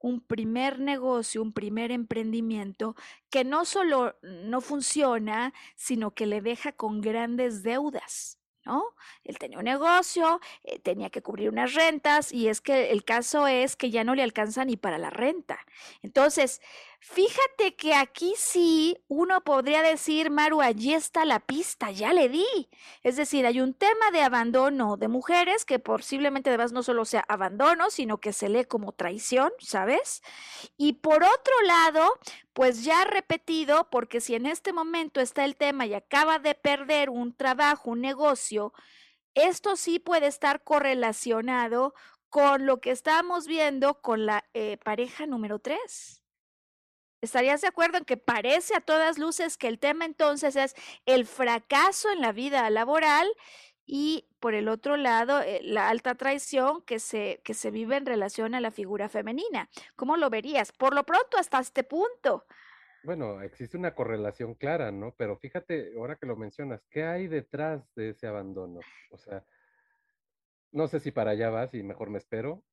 un primer negocio, un primer emprendimiento que no solo no funciona, sino que le deja con grandes deudas. ¿no? Él tenía un negocio, eh, tenía que cubrir unas rentas y es que el caso es que ya no le alcanza ni para la renta. Entonces, fíjate que aquí sí uno podría decir, Maru, allí está la pista, ya le di. Es decir, hay un tema de abandono de mujeres que posiblemente además no solo sea abandono, sino que se lee como traición, ¿sabes? Y por otro lado, pues ya repetido, porque si en este momento está el tema y acaba de perder un trabajo, un negocio, esto sí puede estar correlacionado con lo que estamos viendo con la eh, pareja número 3. ¿Estarías de acuerdo en que parece a todas luces que el tema entonces es el fracaso en la vida laboral y por el otro lado, eh, la alta traición que se, que se vive en relación a la figura femenina. ¿Cómo lo verías? Por lo pronto, hasta este punto. Bueno, existe una correlación clara, ¿no? Pero fíjate, ahora que lo mencionas, ¿qué hay detrás de ese abandono? O sea, no sé si para allá vas y mejor me espero,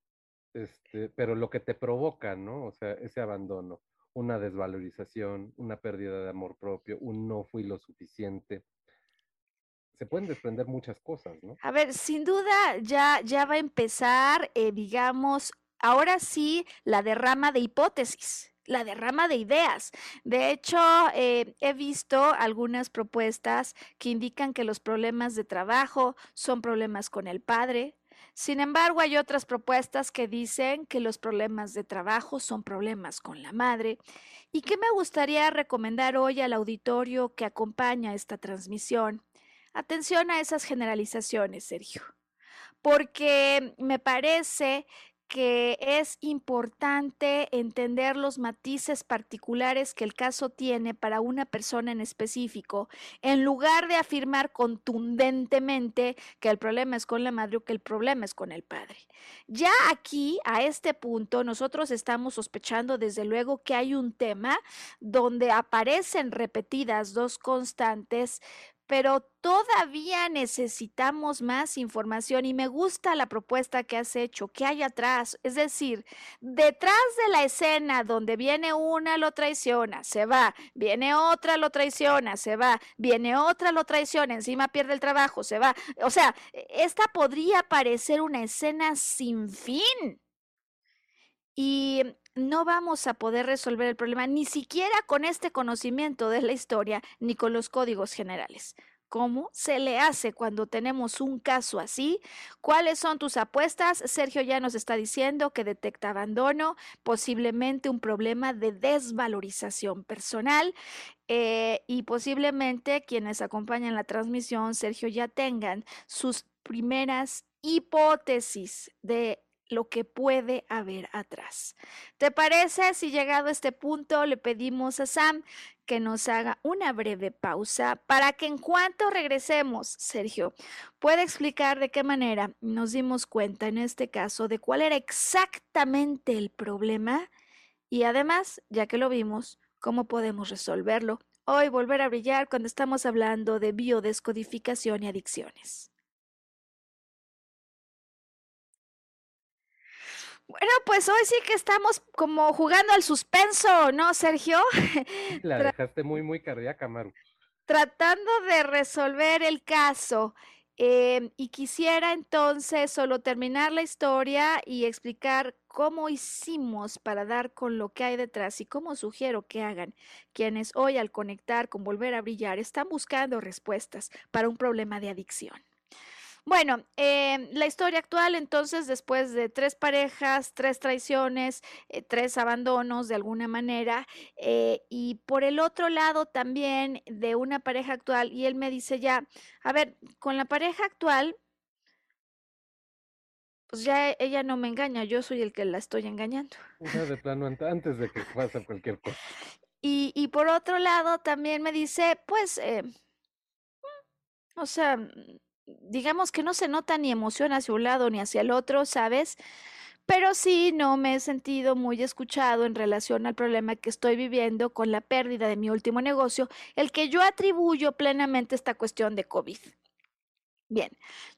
este, pero lo que te provoca, ¿no? O sea, ese abandono, una desvalorización, una pérdida de amor propio, un no fui lo suficiente se pueden desprender muchas cosas, ¿no? A ver, sin duda ya, ya va a empezar, eh, digamos, ahora sí, la derrama de hipótesis la derrama de ideas. De hecho, eh, he visto algunas propuestas que indican que los problemas de trabajo son problemas con el padre. Sin embargo, hay otras propuestas que dicen que los problemas de trabajo son problemas con la madre. ¿Y qué me gustaría recomendar hoy al auditorio que acompaña esta transmisión? Atención a esas generalizaciones, Sergio, porque me parece que es importante entender los matices particulares que el caso tiene para una persona en específico, en lugar de afirmar contundentemente que el problema es con la madre o que el problema es con el padre. Ya aquí, a este punto, nosotros estamos sospechando desde luego que hay un tema donde aparecen repetidas dos constantes pero todavía necesitamos más información y me gusta la propuesta que has hecho, que hay atrás, es decir, detrás de la escena donde viene una, lo traiciona, se va, viene otra, lo traiciona, se va, viene otra, lo traiciona, encima pierde el trabajo, se va. O sea, esta podría parecer una escena sin fin. Y no vamos a poder resolver el problema ni siquiera con este conocimiento de la historia ni con los códigos generales. ¿Cómo se le hace cuando tenemos un caso así? ¿Cuáles son tus apuestas? Sergio ya nos está diciendo que detecta abandono, posiblemente un problema de desvalorización personal eh, y posiblemente quienes acompañan la transmisión, Sergio, ya tengan sus primeras hipótesis de lo que puede haber atrás. ¿Te parece si llegado a este punto le pedimos a Sam que nos haga una breve pausa para que en cuanto regresemos, Sergio, pueda explicar de qué manera nos dimos cuenta en este caso de cuál era exactamente el problema y además, ya que lo vimos, cómo podemos resolverlo. Hoy volver a brillar cuando estamos hablando de biodescodificación y adicciones. Bueno, pues hoy sí que estamos como jugando al suspenso, ¿no, Sergio? [LAUGHS] La dejaste muy, muy cardíaca, Maru. tratando de resolver el caso. Em, y quisiera entonces solo terminar la historia y explicar cómo hicimos para dar con lo que hay detrás y cómo sugiero que hagan quienes hoy al conectar con Volver a Brillar están buscando respuestas para un problema de adicción. Bueno, em, la historia actual entonces, después de tres parejas, tres traiciones, eh, tres abandonos de alguna manera, eh, y por el otro lado también de una pareja actual, y él me dice ya, a ver, con la pareja actual, pues ya ella no me engaña, yo soy el que la estoy engañando. de plano, antes de que pase cualquier cosa. Y, y por otro lado también me dice, pues, eh, o sea digamos que no se nota ni emoción hacia un lado ni hacia el otro, ¿sabes? Pero sí no me he sentido muy escuchado en relación al problema que estoy viviendo con la pérdida de mi último negocio, el que yo atribuyo plenamente esta cuestión de COVID. Bien,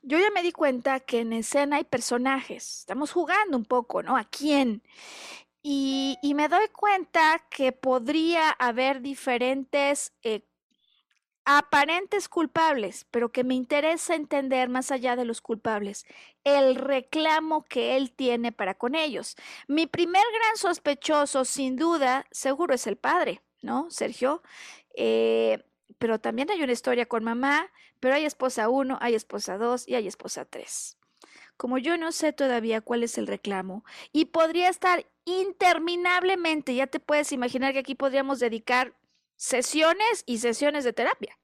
yo ya me di cuenta que en escena hay personajes, estamos jugando un poco, ¿no? ¿A quién? Y, y me doy cuenta que podría haber diferentes eh, aparentes culpables, pero que me interesa entender más allá de los culpables, el reclamo que él tiene para con ellos. Mi primer gran sospechoso, sin duda, seguro es el padre, ¿no, Sergio? Eh, pero también hay una historia con mamá, pero hay esposa uno, hay esposa dos y hay esposa tres. Como yo no sé todavía cuál es el reclamo y podría estar interminablemente, ya te puedes imaginar que aquí podríamos dedicar sesiones y sesiones de terapia.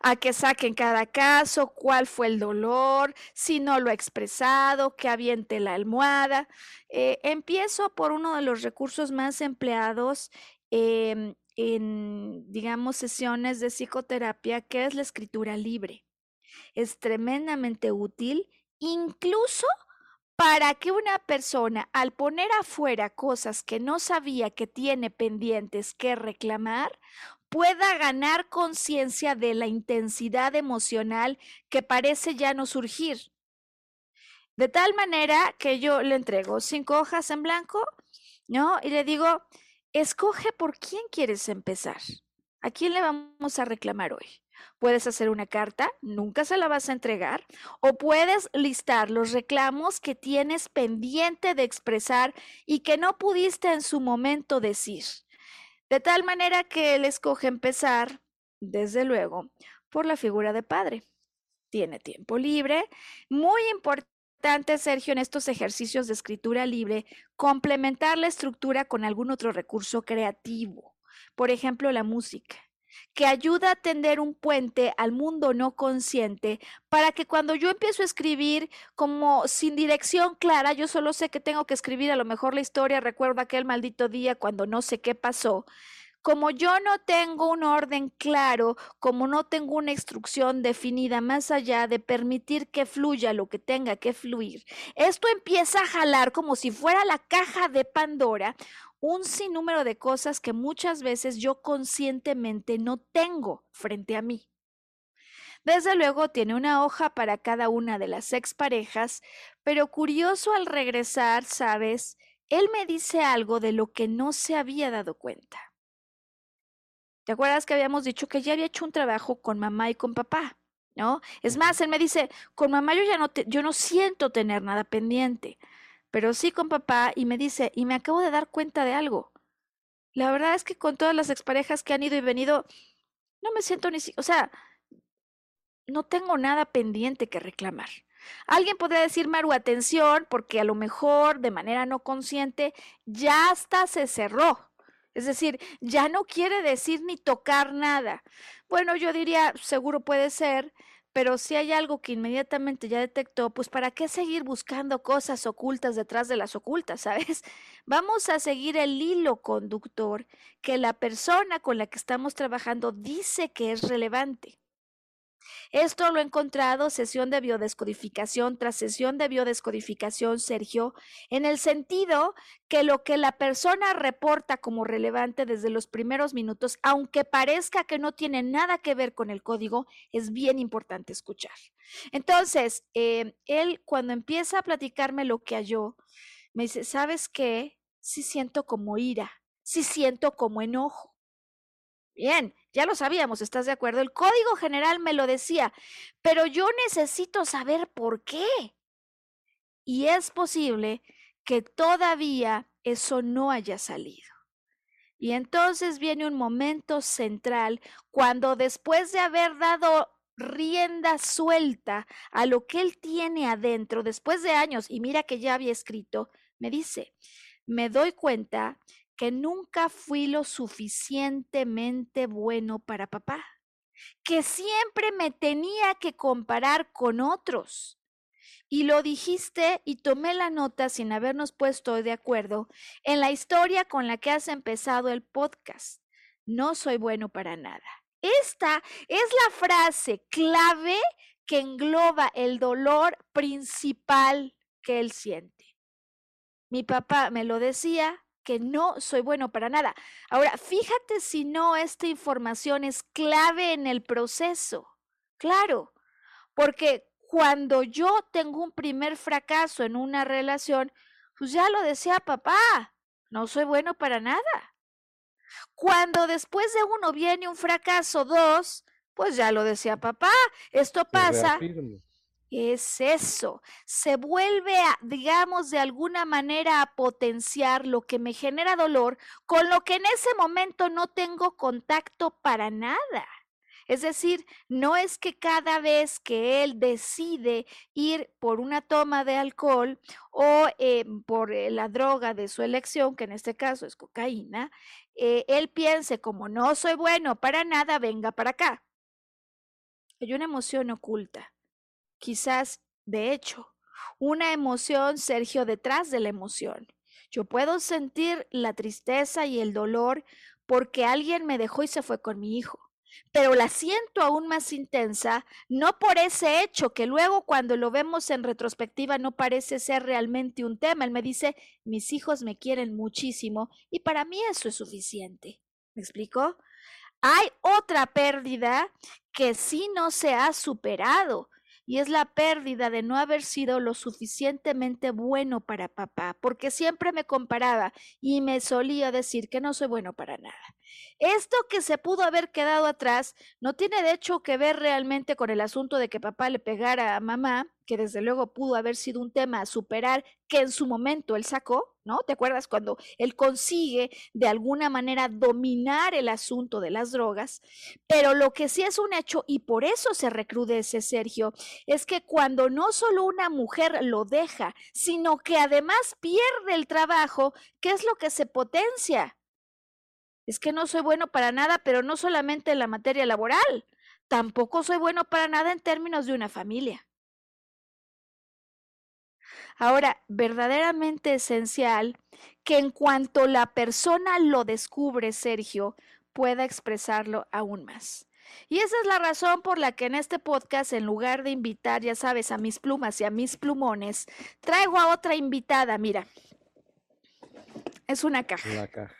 A que saquen cada caso, cuál fue el dolor, si no lo ha expresado, que aviente la almohada. Eh, empiezo por uno de los recursos más empleados em, en, digamos, sesiones de psicoterapia, que es la escritura libre. Es tremendamente útil, incluso para que una persona al poner afuera cosas que no sabía que tiene pendientes que reclamar, pueda ganar conciencia de la intensidad emocional que parece ya no surgir. De tal manera que yo le entrego cinco hojas en blanco, ¿no? Y le digo, escoge por quién quieres empezar. ¿A quién le vamos a reclamar hoy? Puedes hacer una carta, nunca se la vas a entregar, o puedes listar los reclamos que tienes pendiente de expresar y que no pudiste en su momento decir. De tal manera que él escoge empezar, desde luego, por la figura de padre. Tiene tiempo libre. Muy importante, Sergio, en estos ejercicios de escritura libre, complementar la estructura con algún otro recurso creativo. Por ejemplo, la música que ayuda a tender un puente al mundo no consciente para que cuando yo empiezo a escribir como sin dirección clara, yo solo sé que tengo que escribir a lo mejor la historia, recuerdo aquel maldito día cuando no sé qué pasó. Como yo no tengo un orden claro, como no tengo una instrucción definida más allá de permitir que fluya lo que tenga que fluir, esto empieza a jalar como si fuera la caja de Pandora un sinnúmero de cosas que muchas veces yo conscientemente no tengo frente a mí. Desde luego tiene una hoja para cada una de las exparejas, pero curioso al regresar, sabes, él me dice algo de lo que no se había dado cuenta. ¿Te acuerdas que habíamos dicho que ya había hecho un trabajo con mamá y con papá? ¿No? Es más, él me dice, con mamá yo ya no, yo no siento tener nada pendiente pero sí con papá y me dice, y me acabo de dar cuenta de algo. La verdad es que con todas las exparejas que han ido y venido, no me siento ni, o sea, no tengo nada pendiente que reclamar. Alguien podría decir, Maru, atención, porque a lo mejor de manera no consciente ya hasta se cerró. Es decir, ya no quiere decir ni tocar nada. Bueno, yo diría, seguro puede ser, pero si hay algo que inmediatamente ya detectó, pues ¿para qué seguir buscando cosas ocultas detrás de las ocultas, sabes? [LAUGHS] Vamos a seguir el hilo conductor que la persona con la que estamos trabajando dice que es relevante. Esto lo he encontrado sesión de biodescodificación tras sesión de biodescodificación, Sergio, en el sentido que lo que la persona reporta como relevante desde los primeros minutos, aunque parezca que no tiene nada que ver con el código, es bien importante escuchar. Entonces, eh, él cuando empieza a platicarme lo que halló, me dice, ¿sabes qué? Sí siento como ira, sí siento como enojo. Bien, ya lo sabíamos, ¿estás de acuerdo? El código general me lo decía, pero yo necesito saber por qué. Y es posible que todavía eso no haya salido. Y entonces viene un momento central cuando después de haber dado rienda suelta a lo que él tiene adentro, después de años, y mira que ya había escrito, me dice, me doy cuenta que nunca fui lo suficientemente bueno para papá, que siempre me tenía que comparar con otros. Y lo dijiste y tomé la nota sin habernos puesto de acuerdo en la historia con la que has empezado el podcast. No soy bueno para nada. Esta es la frase clave que engloba el dolor principal que él siente. Mi papá me lo decía que no soy bueno para nada. Ahora, fíjate si no esta información es clave en el proceso. Claro, porque cuando yo tengo un primer fracaso en una relación, pues ya lo decía papá, no soy bueno para nada. Cuando después de uno viene un fracaso, dos, pues ya lo decía papá, esto pasa. Es eso, se vuelve a, digamos, de alguna manera a potenciar lo que me genera dolor con lo que en ese momento no tengo contacto para nada. Es decir, no es que cada vez que él decide ir por una toma de alcohol o eh, por eh, la droga de su elección, que en este caso es cocaína, eh, él piense como no soy bueno para nada, venga para acá. Hay una emoción oculta, quizás, de hecho, una emoción, Sergio, detrás de la emoción. Yo puedo sentir la tristeza y el dolor porque alguien me dejó y se fue con mi hijo pero la siento aún más intensa, no por ese hecho que luego cuando lo vemos en retrospectiva no parece ser realmente un tema. Él me dice, mis hijos me quieren muchísimo y para mí eso es suficiente. ¿Me explico? Hay otra pérdida que sí no se ha superado y es la pérdida de no haber sido lo suficientemente bueno para papá, porque siempre me comparaba y me solía decir que no soy bueno para nada. Esto que se pudo haber quedado atrás no tiene de hecho que ver realmente con el asunto de que papá le pegara a mamá, que desde luego pudo haber sido un tema a superar que en su momento él sacó, ¿no? ¿Te acuerdas cuando él consigue de alguna manera dominar el asunto de las drogas? Pero lo que sí es un hecho, y por eso se recrudece Sergio, es que cuando no solo una mujer lo deja, sino que además pierde el trabajo, ¿qué es lo que se potencia? Es que no soy bueno para nada, pero no solamente en la materia laboral, tampoco soy bueno para nada en términos de una familia. Ahora, verdaderamente esencial que en cuanto la persona lo descubre, Sergio, pueda expresarlo aún más. Y esa es la razón por la que en este podcast, en lugar de invitar, ya sabes, a mis plumas y a mis plumones, traigo a otra invitada, mira. Es una caja. caja.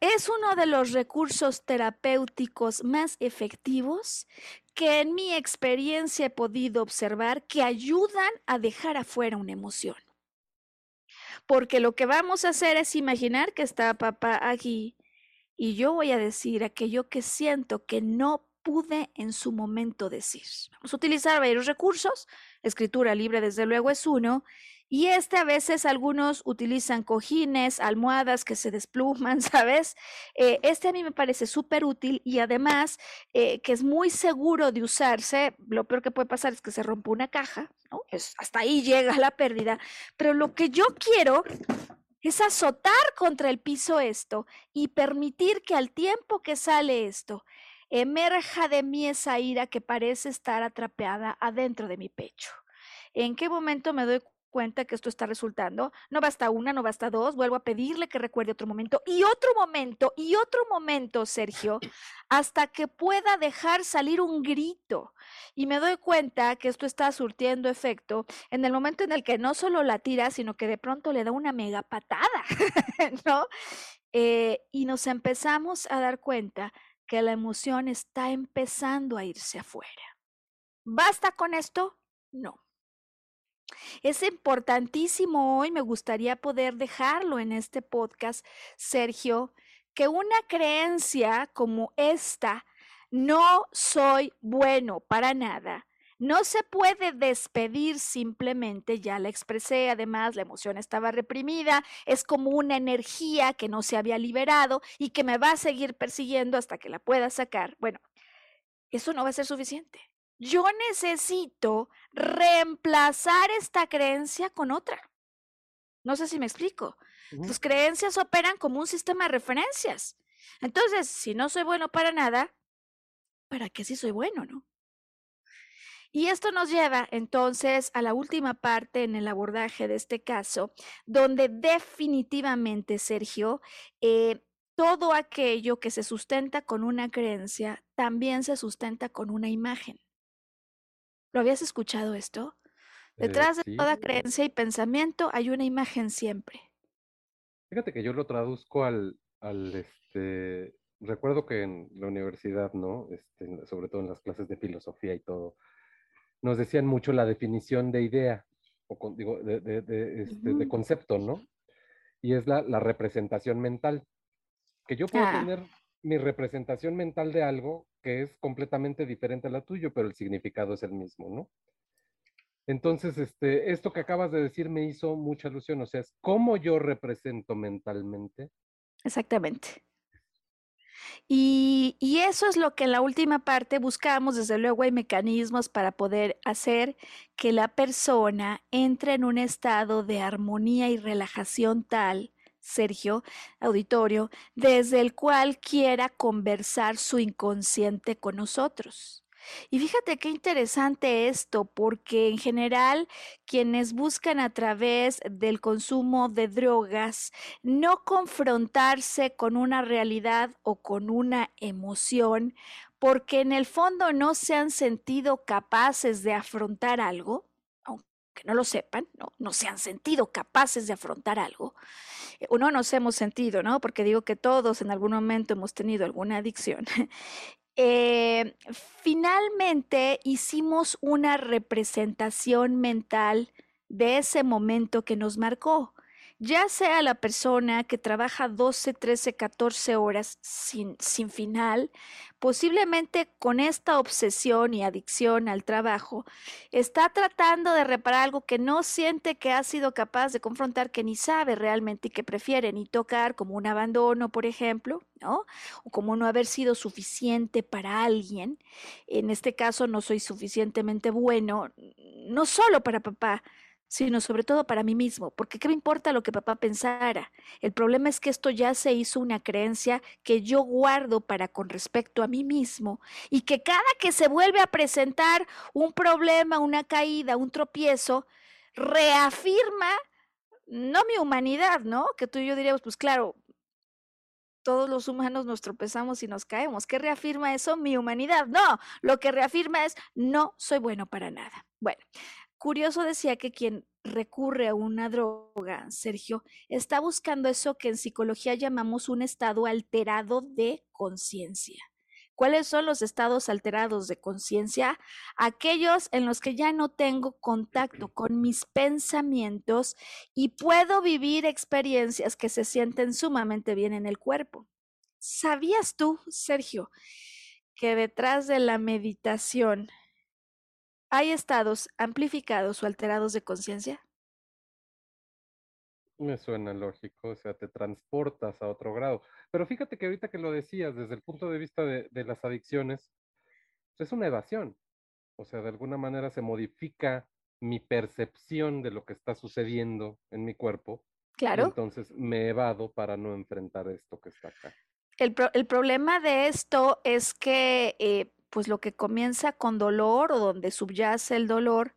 Es uno de los recursos terapéuticos más efectivos que en mi experiencia he podido observar que ayudan a dejar afuera una emoción. Porque lo que vamos a hacer es imaginar que está papá aquí y yo voy a decir aquello que siento que no pude en su momento decir. Vamos a utilizar varios recursos. Escritura libre, desde luego, es uno. Y este a veces algunos utilizan cojines, almohadas que se despluman, [LAUGHS] ¿sabes? Eh, este a mí me parece súper útil y además eh, que es muy seguro de usarse. Lo peor que puede pasar es que se rompa una caja, ¿no? Es, hasta ahí llega la pérdida. Pero lo que yo quiero es azotar contra el piso esto y permitir que al tiempo que sale esto, emerja de mí esa ira que parece estar atrapeada adentro de mi pecho. ¿En qué momento me doy cuenta que esto está resultando. No basta una, no basta dos, vuelvo a pedirle que recuerde otro momento y otro momento y otro momento, Sergio, [CLEARS THROAT] hasta que pueda dejar salir un grito. Y me doy cuenta que esto está surtiendo efecto en el momento en el que no solo la tira, sino que de pronto le da una mega patada, [LAUGHS] ¿no? Eh, y nos empezamos a dar cuenta que la emoción está empezando a irse afuera. ¿Basta con esto? No. Es importantísimo hoy, me gustaría poder dejarlo en este podcast, Sergio, que una creencia como esta, no soy bueno para nada, no se puede despedir simplemente, ya la expresé, además la emoción estaba reprimida, es como una energía que no se había liberado y que me va a seguir persiguiendo hasta que la pueda sacar. Bueno, eso no va a ser suficiente. Yo necesito reemplazar esta creencia con otra. No sé si me explico. Tus creencias operan como un sistema de referencias. Entonces, si no soy bueno para nada, ¿para qué si soy bueno, no? Y esto nos lleva entonces a la última parte en el abordaje de este caso, donde definitivamente, Sergio, eh, todo aquello que se sustenta con una creencia también se sustenta con una imagen. ¿Lo habías escuchado esto? Eh, Detrás de toda creencia y pensamiento hay una imagen siempre. Fíjate que yo lo traduzco al, al este, recuerdo que en la universidad, ¿no? Este, sobre todo en las clases de filosofía y todo, nos decían mucho la definición de idea, o digo, de, de, este, de, concepto, ¿no? Y es la, la representación mental. Que yo puedo ah. tener mi representación mental de algo que es completamente diferente a la tuya, pero el significado es el mismo, ¿no? Entonces, este, esto que acabas de decir me hizo mucha alusión, o sea, es cómo yo represento mentalmente. Exactamente. Y, eso es lo que en la última parte buscamos. Desde luego hay mecanismos para poder hacer que la persona entre en un estado de armonía y relajación tal, Sergio, auditorio, desde el cual quiera conversar su inconsciente con nosotros. Y fíjate qué interesante esto, porque en general quienes buscan a través del consumo de drogas no confrontarse con una realidad o con una emoción, porque en el fondo no se han sentido capaces de afrontar algo, aunque no lo sepan, no, no se han sentido capaces de afrontar algo. O no nos hemos sentido, ¿no? Porque digo que todos en algún momento hemos tenido alguna adicción. [LAUGHS] Eh, finalmente hicimos una representación mental de ese momento que nos marcó ya sea la persona que trabaja 12, 13, 14 horas sin, sin final, posiblemente con esta obsesión y adicción al trabajo, está tratando de reparar algo que no siente que ha sido capaz de confrontar, que ni sabe realmente y que prefiere ni tocar, como un abandono, por ejemplo, ¿no? O como no haber sido suficiente para alguien. En este caso, no soy suficientemente bueno, no solo para papá, sino sobre todo para mí mismo, porque ¿qué me importa lo que papá pensara? El problema es que esto ya se hizo una creencia que yo guardo para con respecto a mí mismo y que cada que se vuelve a presentar un problema, una caída, un tropiezo, reafirma no mi humanidad, ¿no? Que tú y yo diríamos, pues claro, todos los humanos nos tropezamos y nos caemos. ¿Qué reafirma eso? Mi humanidad. No, lo que reafirma es no soy bueno para nada. Bueno, Curioso decía que quien recurre a una droga, Sergio, está buscando eso que en psicología llamamos un estado alterado de conciencia. ¿Cuáles son los estados alterados de conciencia? Aquellos en los que ya no tengo contacto con mis pensamientos y puedo vivir experiencias que se sienten sumamente bien en el cuerpo. ¿Sabías tú, Sergio, que detrás de la meditación ¿Hay estados amplificados o alterados de conciencia? Me suena lógico, o sea, te transportas a otro grado. Pero fíjate que ahorita que lo decías, desde el punto de vista de, las adicciones, es una evasión. O sea, de alguna manera se modifica mi percepción de lo que está sucediendo en mi cuerpo. Claro. entonces me evado para no enfrentar esto que está acá. El, el problema de esto es que eh, pues lo que comienza con dolor o donde subyace el dolor,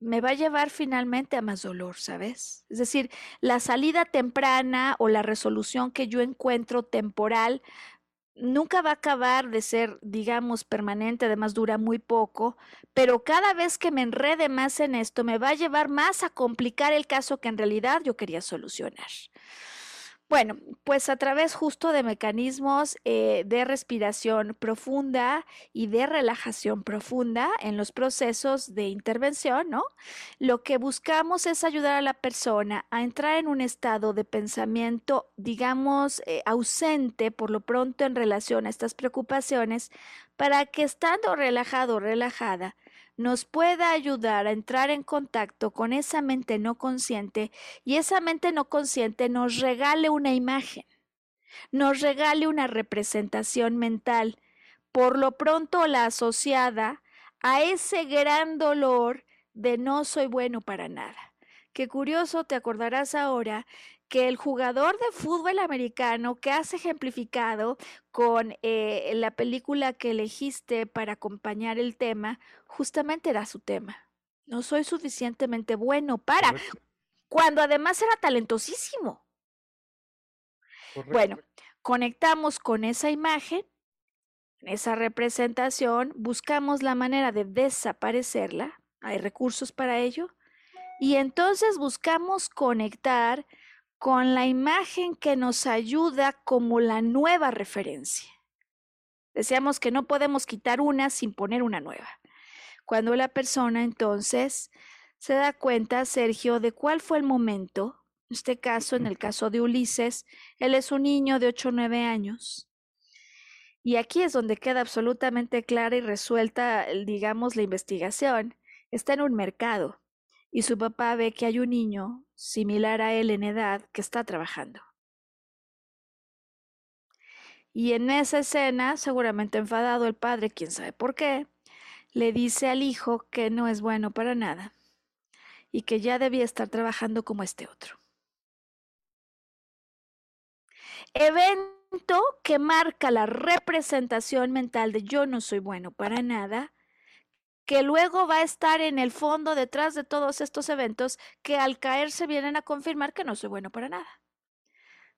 me va a llevar finalmente a más dolor, ¿sabes? Es decir, la salida temprana o la resolución que yo encuentro temporal nunca va a acabar de ser, digamos, permanente, además dura muy poco, pero cada vez que me enrede más en esto, me va a llevar más a complicar el caso que en realidad yo quería solucionar. Bueno, pues a través justo de mecanismos eh, de respiración profunda y de relajación profunda en los procesos de intervención, ¿no? Lo que buscamos es ayudar a la persona a entrar en un estado de pensamiento, digamos, eh, ausente por lo pronto en relación a estas preocupaciones, para que estando relajado o relajada, nos pueda ayudar a entrar en contacto con esa mente no consciente y esa mente no consciente nos regale una imagen, nos regale una representación mental, por lo pronto la asociada a ese gran dolor de no soy bueno para nada. Qué curioso, te acordarás ahora que el jugador de fútbol americano que has ejemplificado con eh, la película que elegiste para acompañar el tema, justamente era su tema. No soy suficientemente bueno para, cuando además era talentosísimo. Bueno, conectamos con esa imagen, esa representación, buscamos la manera de desaparecerla, hay recursos para ello, y entonces buscamos conectar con la imagen que nos ayuda como la nueva referencia. Decíamos que no podemos quitar una sin poner una nueva. Cuando la persona entonces se da cuenta, Sergio, de cuál fue el momento, en este caso, en el caso de Ulises, él es un niño de 8 o 9 años. Y aquí es donde queda absolutamente clara y resuelta, digamos, la investigación. Está en un mercado y su papá ve que hay un niño similar a él en edad que está trabajando. Y en esa escena, seguramente enfadado el padre, quién sabe por qué, le dice al hijo que no es bueno para nada y que ya debía estar trabajando como este otro. Evento que marca la representación mental de yo no soy bueno para nada que luego va a estar en el fondo detrás de todos estos eventos que al caerse vienen a confirmar que no soy bueno para nada.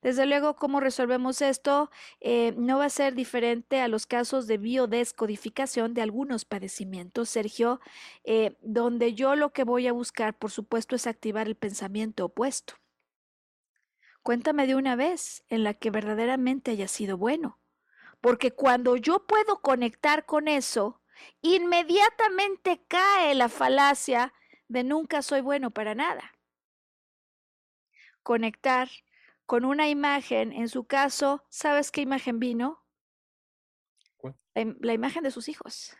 Desde luego, ¿cómo resolvemos esto? Eh, no va a ser diferente a los casos de biodescodificación de algunos padecimientos, Sergio, eh, donde yo lo que voy a buscar, por supuesto, es activar el pensamiento opuesto. Cuéntame de una vez en la que verdaderamente haya sido bueno, porque cuando yo puedo conectar con eso, inmediatamente cae la falacia de nunca soy bueno para nada. Conectar con una imagen, en su caso, ¿sabes qué imagen vino? la, imagen de sus hijos.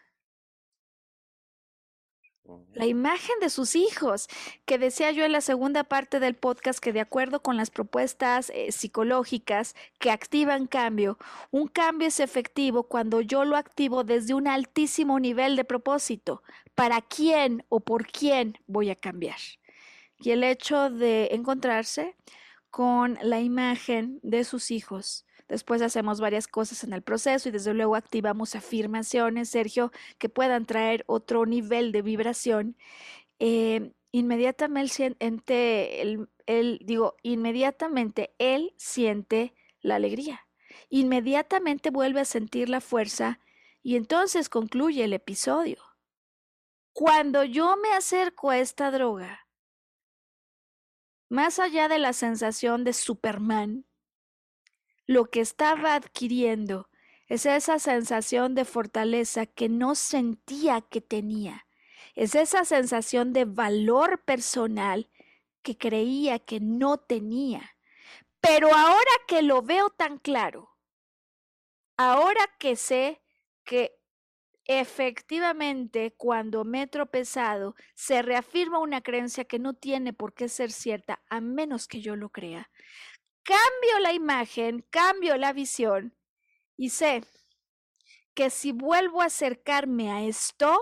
La imagen de sus hijos, que decía yo en la segunda parte del podcast que de acuerdo con las propuestas eh, psicológicas que activan cambio, un cambio es efectivo cuando yo lo activo desde un altísimo nivel de propósito. ¿Para quién o por quién voy a cambiar? Y el hecho de encontrarse con la imagen de sus hijos Después hacemos varias cosas en el proceso y desde luego activamos afirmaciones, Sergio, que puedan traer otro nivel de vibración. Eh, inmediatamente él, digo, inmediatamente él siente la alegría. Inmediatamente vuelve a sentir la fuerza y entonces concluye el episodio. Cuando yo me acerco a esta droga, más allá de la sensación de Superman, lo que estaba adquiriendo es esa sensación de fortaleza que no sentía que tenía. Es esa sensación de valor personal que creía que no tenía. Pero ahora que lo veo tan claro, ahora que sé que efectivamente cuando me he tropezado se reafirma una creencia que no tiene por qué ser cierta a menos que yo lo crea, cambio la imagen, cambio la visión y sé que si vuelvo a acercarme a esto,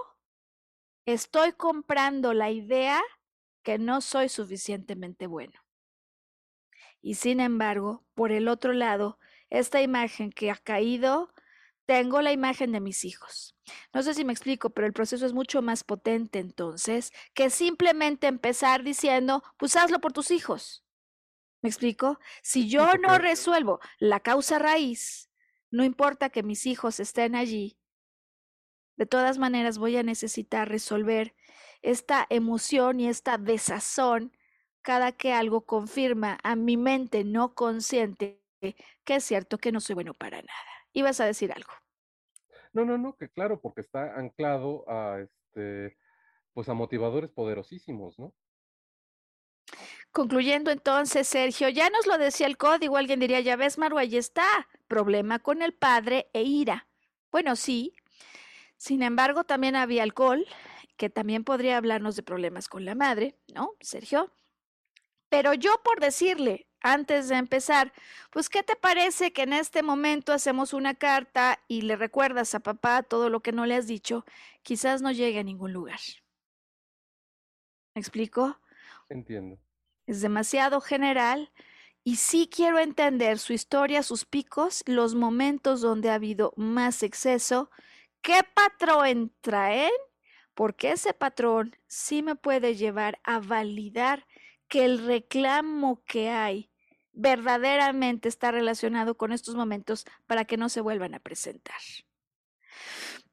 estoy comprando la idea que no soy suficientemente bueno. Y sin embargo, por el otro lado, esta imagen que ha caído, tengo la imagen de mis hijos. No sé si me explico, pero el proceso es mucho más potente entonces que simplemente empezar diciendo, pues hazlo por tus hijos. ¿Me explico? Si yo no resuelvo la causa raíz, no importa que mis hijos estén allí, de todas maneras voy a necesitar resolver esta emoción y esta desazón cada que algo confirma a mi mente no consciente que es cierto que no soy bueno para nada. Ibas a decir algo. No, no, no, que claro, porque está anclado a este, pues a motivadores poderosísimos, ¿no? Concluyendo entonces, Sergio, ya nos lo decía el código, alguien diría, ya ves, Maru, ahí está, problema con el padre e ira. Bueno, sí. Sin embargo, también había alcohol, que también podría hablarnos de problemas con la madre, ¿no, Sergio? Pero yo por decirle, antes de empezar, pues ¿qué te parece que en este momento hacemos una carta y le recuerdas a papá todo lo que no le has dicho? Quizás no llegue a ningún lugar. ¿Me explico? Entiendo. Es demasiado general y sí quiero entender su historia, sus picos, los momentos donde ha habido más exceso, qué patrón traen, porque ese patrón sí me puede llevar a validar que el reclamo que hay verdaderamente está relacionado con estos momentos para que no se vuelvan a presentar.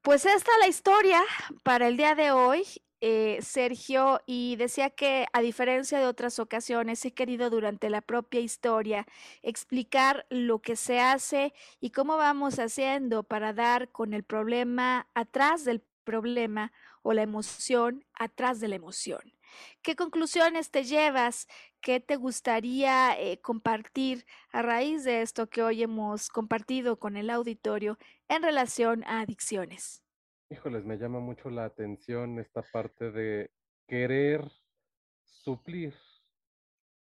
Pues esta es la historia para el día de hoy, eh, Sergio, y decía que a diferencia de otras ocasiones, he querido durante la propia historia explicar lo que se hace y cómo vamos haciendo para dar con el problema atrás del problema o la emoción atrás de la emoción. ¿Qué conclusiones te llevas? ¿Qué te gustaría eh, compartir a raíz de esto que hoy hemos compartido con el auditorio en relación a adicciones? Híjoles, me llama mucho la atención esta parte de querer suplir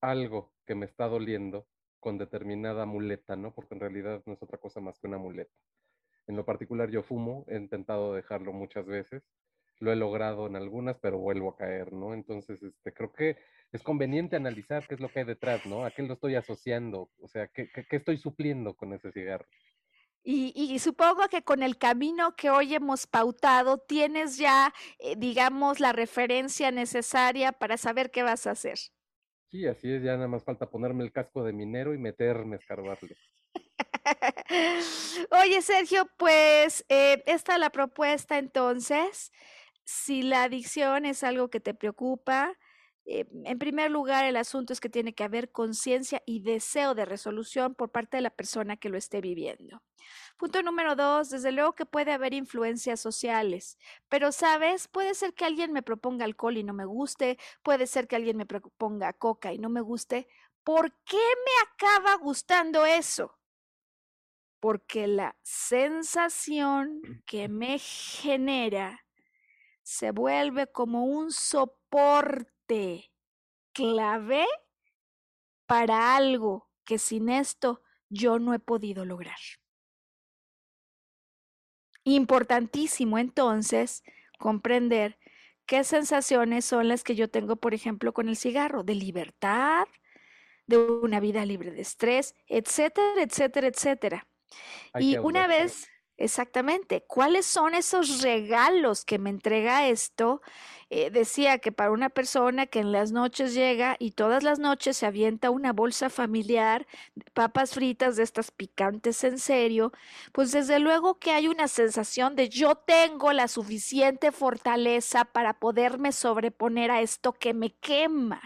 algo que me está doliendo con determinada muleta, ¿no? Porque en realidad no es otra cosa más que una muleta. En lo particular yo fumo, he intentado dejarlo muchas veces lo he logrado en algunas, pero vuelvo a caer, ¿no? Entonces, este, creo que es conveniente analizar qué es lo que hay detrás, ¿no? ¿A qué lo estoy asociando? O sea, ¿qué, qué, estoy supliendo con ese cigarro? Y, y, supongo que con el camino que hoy hemos pautado, tienes ya, eh, digamos, la referencia necesaria para saber qué vas a hacer. Sí, así es, ya nada más falta ponerme el casco de minero y meterme a escarbarle. [LAUGHS] Oye, Sergio, pues eh, esta es la propuesta entonces si la adicción es algo que te preocupa, eh, en primer lugar, el asunto es que tiene que haber conciencia y deseo de resolución por parte de la persona que lo esté viviendo. Punto número dos, desde luego que puede haber influencias sociales, pero sabes, puede ser que alguien me proponga alcohol y no me guste, puede ser que alguien me proponga coca y no me guste. ¿Por qué me acaba gustando eso? Porque la sensación que me genera se vuelve como un soporte clave para algo que sin esto yo no he podido lograr. Importantísimo entonces comprender qué sensaciones son las que yo tengo, por ejemplo, con el cigarro, de libertad, de una vida libre de estrés, etcétera, etcétera, etcétera. y una vez, Exactamente. ¿Cuáles son esos regalos que me entrega esto? Eh, decía que para una persona que en las noches llega y todas las noches se avienta una bolsa familiar, papas fritas de estas picantes en serio, pues desde luego que hay una sensación de yo tengo la suficiente fortaleza para poderme sobreponer a esto que me quema.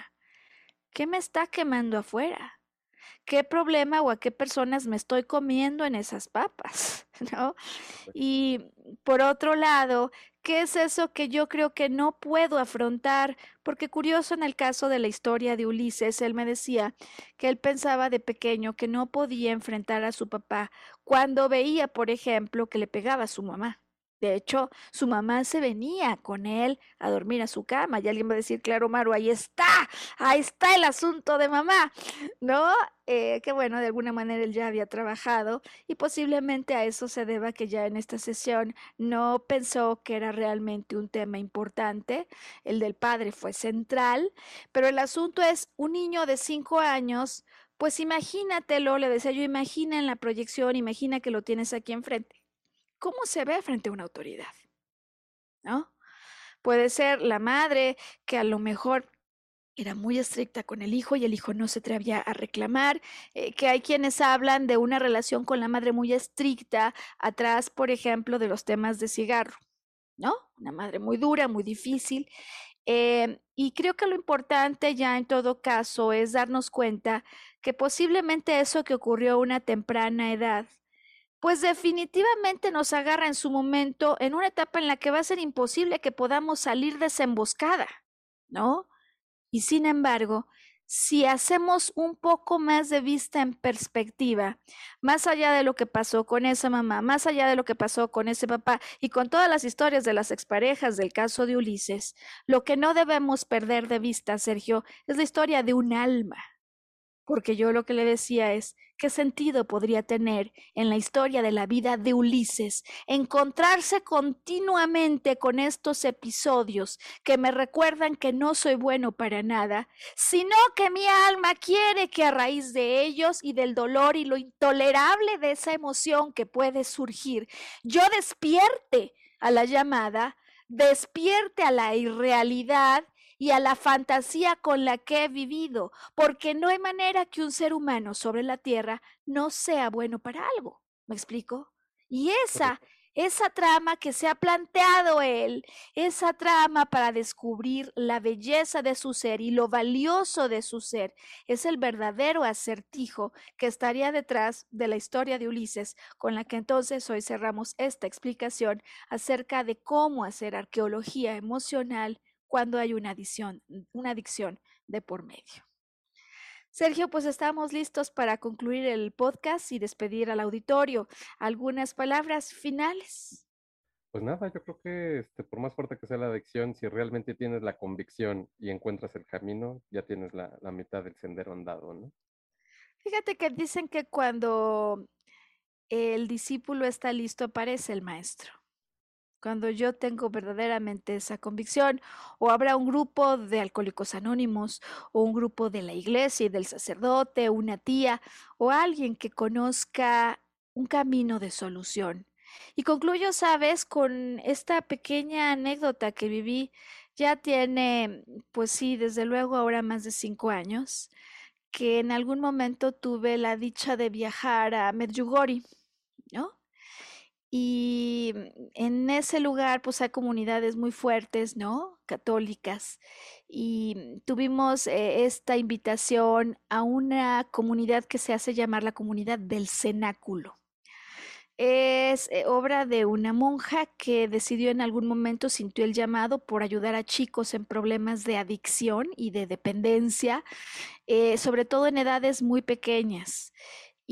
¿Qué me está quemando afuera? Qué problema o a qué personas me estoy comiendo en esas papas, [LAUGHS] ¿no? Y por otro lado, ¿qué es eso que yo creo que no puedo afrontar? Porque curioso en el caso de la historia de Ulises, él me decía que él pensaba de pequeño que no podía enfrentar a su papá cuando veía, por ejemplo, que le pegaba a su mamá. De hecho, su mamá se venía con él a dormir a su cama y alguien va a decir, claro, Maru, ahí está, ahí está el asunto de mamá, ¿no? Eh, que bueno, de alguna manera él ya había trabajado y posiblemente a eso se deba que ya en esta sesión no pensó que era realmente un tema importante, el del padre fue central, pero el asunto es un niño de cinco años, pues imagínatelo, le decía yo, imagina en la proyección, imagina que lo tienes aquí enfrente cómo se ve frente a una autoridad, ¿no? Puede ser la madre que a lo mejor era muy estricta con el hijo y el hijo no se atrevía a reclamar, eh, que hay quienes hablan de una relación con la madre muy estricta atrás, por ejemplo, de los temas de cigarro, ¿no? Una madre muy dura, muy difícil. Em, y creo que lo importante ya en todo caso es darnos cuenta que posiblemente eso que ocurrió a una temprana edad, pues definitivamente nos agarra en su momento en una etapa en la que va a ser imposible que podamos salir de esa emboscada, ¿no? Y sin embargo, si hacemos un poco más de vista en perspectiva, más allá de lo que pasó con esa mamá, más allá de lo que pasó con ese papá y con todas las historias de las exparejas del caso de Ulises, lo que no debemos perder de vista, Sergio, es la historia de un alma, porque yo lo que le decía es, ¿qué sentido podría tener en la historia de la vida de Ulises encontrarse continuamente con estos episodios que me recuerdan que no soy bueno para nada, sino que mi alma quiere que a raíz de ellos y del dolor y lo intolerable de esa emoción que puede surgir, yo despierte a la llamada, despierte a la irrealidad y a la fantasía con la que he vivido, porque no hay manera que un ser humano sobre la tierra no sea bueno para algo. ¿Me explico? Y esa, esa trama que se ha planteado él, esa trama para descubrir la belleza de su ser y lo valioso de su ser, es el verdadero acertijo que estaría detrás de la historia de Ulises, con la que entonces hoy cerramos esta explicación acerca de cómo hacer arqueología emocional cuando hay una adicción, una adicción de por medio. Sergio, pues estamos listos para concluir el podcast y despedir al auditorio. ¿Algunas palabras finales? Pues nada, yo creo que este, por más fuerte que sea la adicción, si realmente tienes la convicción y encuentras el camino, ya tienes la, la mitad del sendero andado, ¿no? Fíjate que dicen que cuando el discípulo está listo, aparece el maestro cuando yo tengo verdaderamente esa convicción, o habrá un grupo de alcohólicos anónimos, o un grupo de la iglesia y del sacerdote, una tía, o alguien que conozca un camino de solución. Y concluyo, sabes, con esta pequeña anécdota que viví, ya tiene, pues sí, desde luego ahora más de cinco años, que en algún momento tuve la dicha de viajar a Medjugorje, ¿no? Y en ese lugar, pues hay comunidades muy fuertes, ¿no? Católicas. Y tuvimos eh, esta invitación a una comunidad que se hace llamar la comunidad del cenáculo. Es eh, obra de una monja que decidió en algún momento, sintió el llamado por ayudar a chicos en problemas de adicción y de dependencia, eh, sobre todo en edades muy pequeñas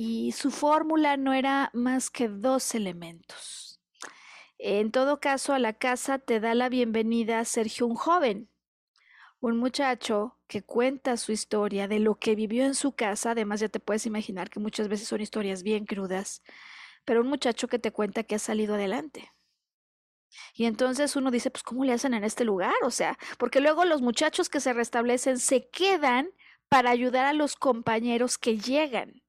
y su fórmula no era más que dos elementos. En todo caso, a la casa te da la bienvenida Sergio, un joven, un muchacho que cuenta su historia de lo que vivió en su casa, además ya te puedes imaginar que muchas veces son historias bien crudas, pero un muchacho que te cuenta que ha salido adelante. Y entonces uno dice, pues ¿cómo le hacen en este lugar? O sea, porque luego los muchachos que se restablecen se quedan para ayudar a los compañeros que llegan.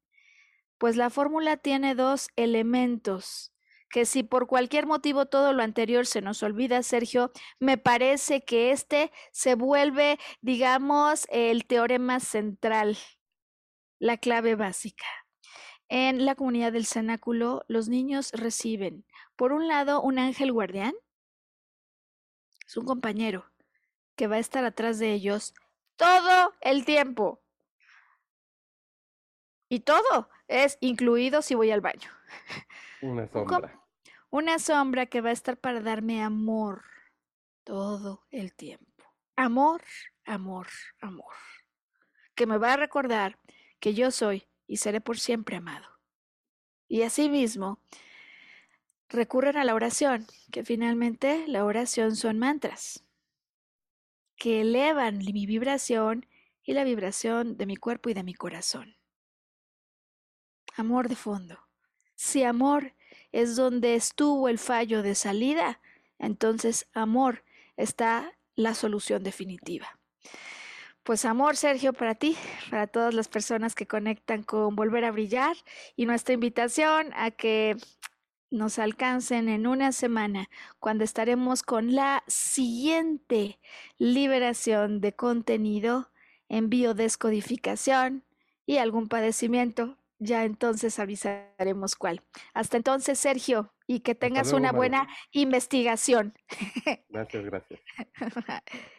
Pues la fórmula tiene dos elementos que si por cualquier motivo todo lo anterior se nos olvida, Sergio, me parece que este se vuelve, digamos, el teorema central, la clave básica. En la comunidad del cenáculo, los niños reciben, por un lado, un ángel guardián, es un compañero que va a estar atrás de ellos todo el tiempo. Y todo, es incluido si voy al baño. [LAUGHS] Una sombra. Una sombra que va a estar para darme amor todo el tiempo. Amor, amor, amor. Que me va a recordar que yo soy y seré por siempre amado. Y asimismo, recurren a la oración, que finalmente la oración son mantras, que elevan mi vibración y la vibración de mi cuerpo y de mi corazón amor de fondo. Si amor es donde estuvo el fallo de salida, entonces amor está la solución definitiva. Pues amor, Sergio, para ti, para todas las personas que conectan con Volver a Brillar y nuestra invitación a que nos alcancen en una semana cuando estaremos con la siguiente liberación de contenido, envío descodificación y algún padecimiento ya entonces avisaremos cuál. Hasta entonces, Sergio, y que tengas una buena investigación. Gracias, gracias. [LAUGHS]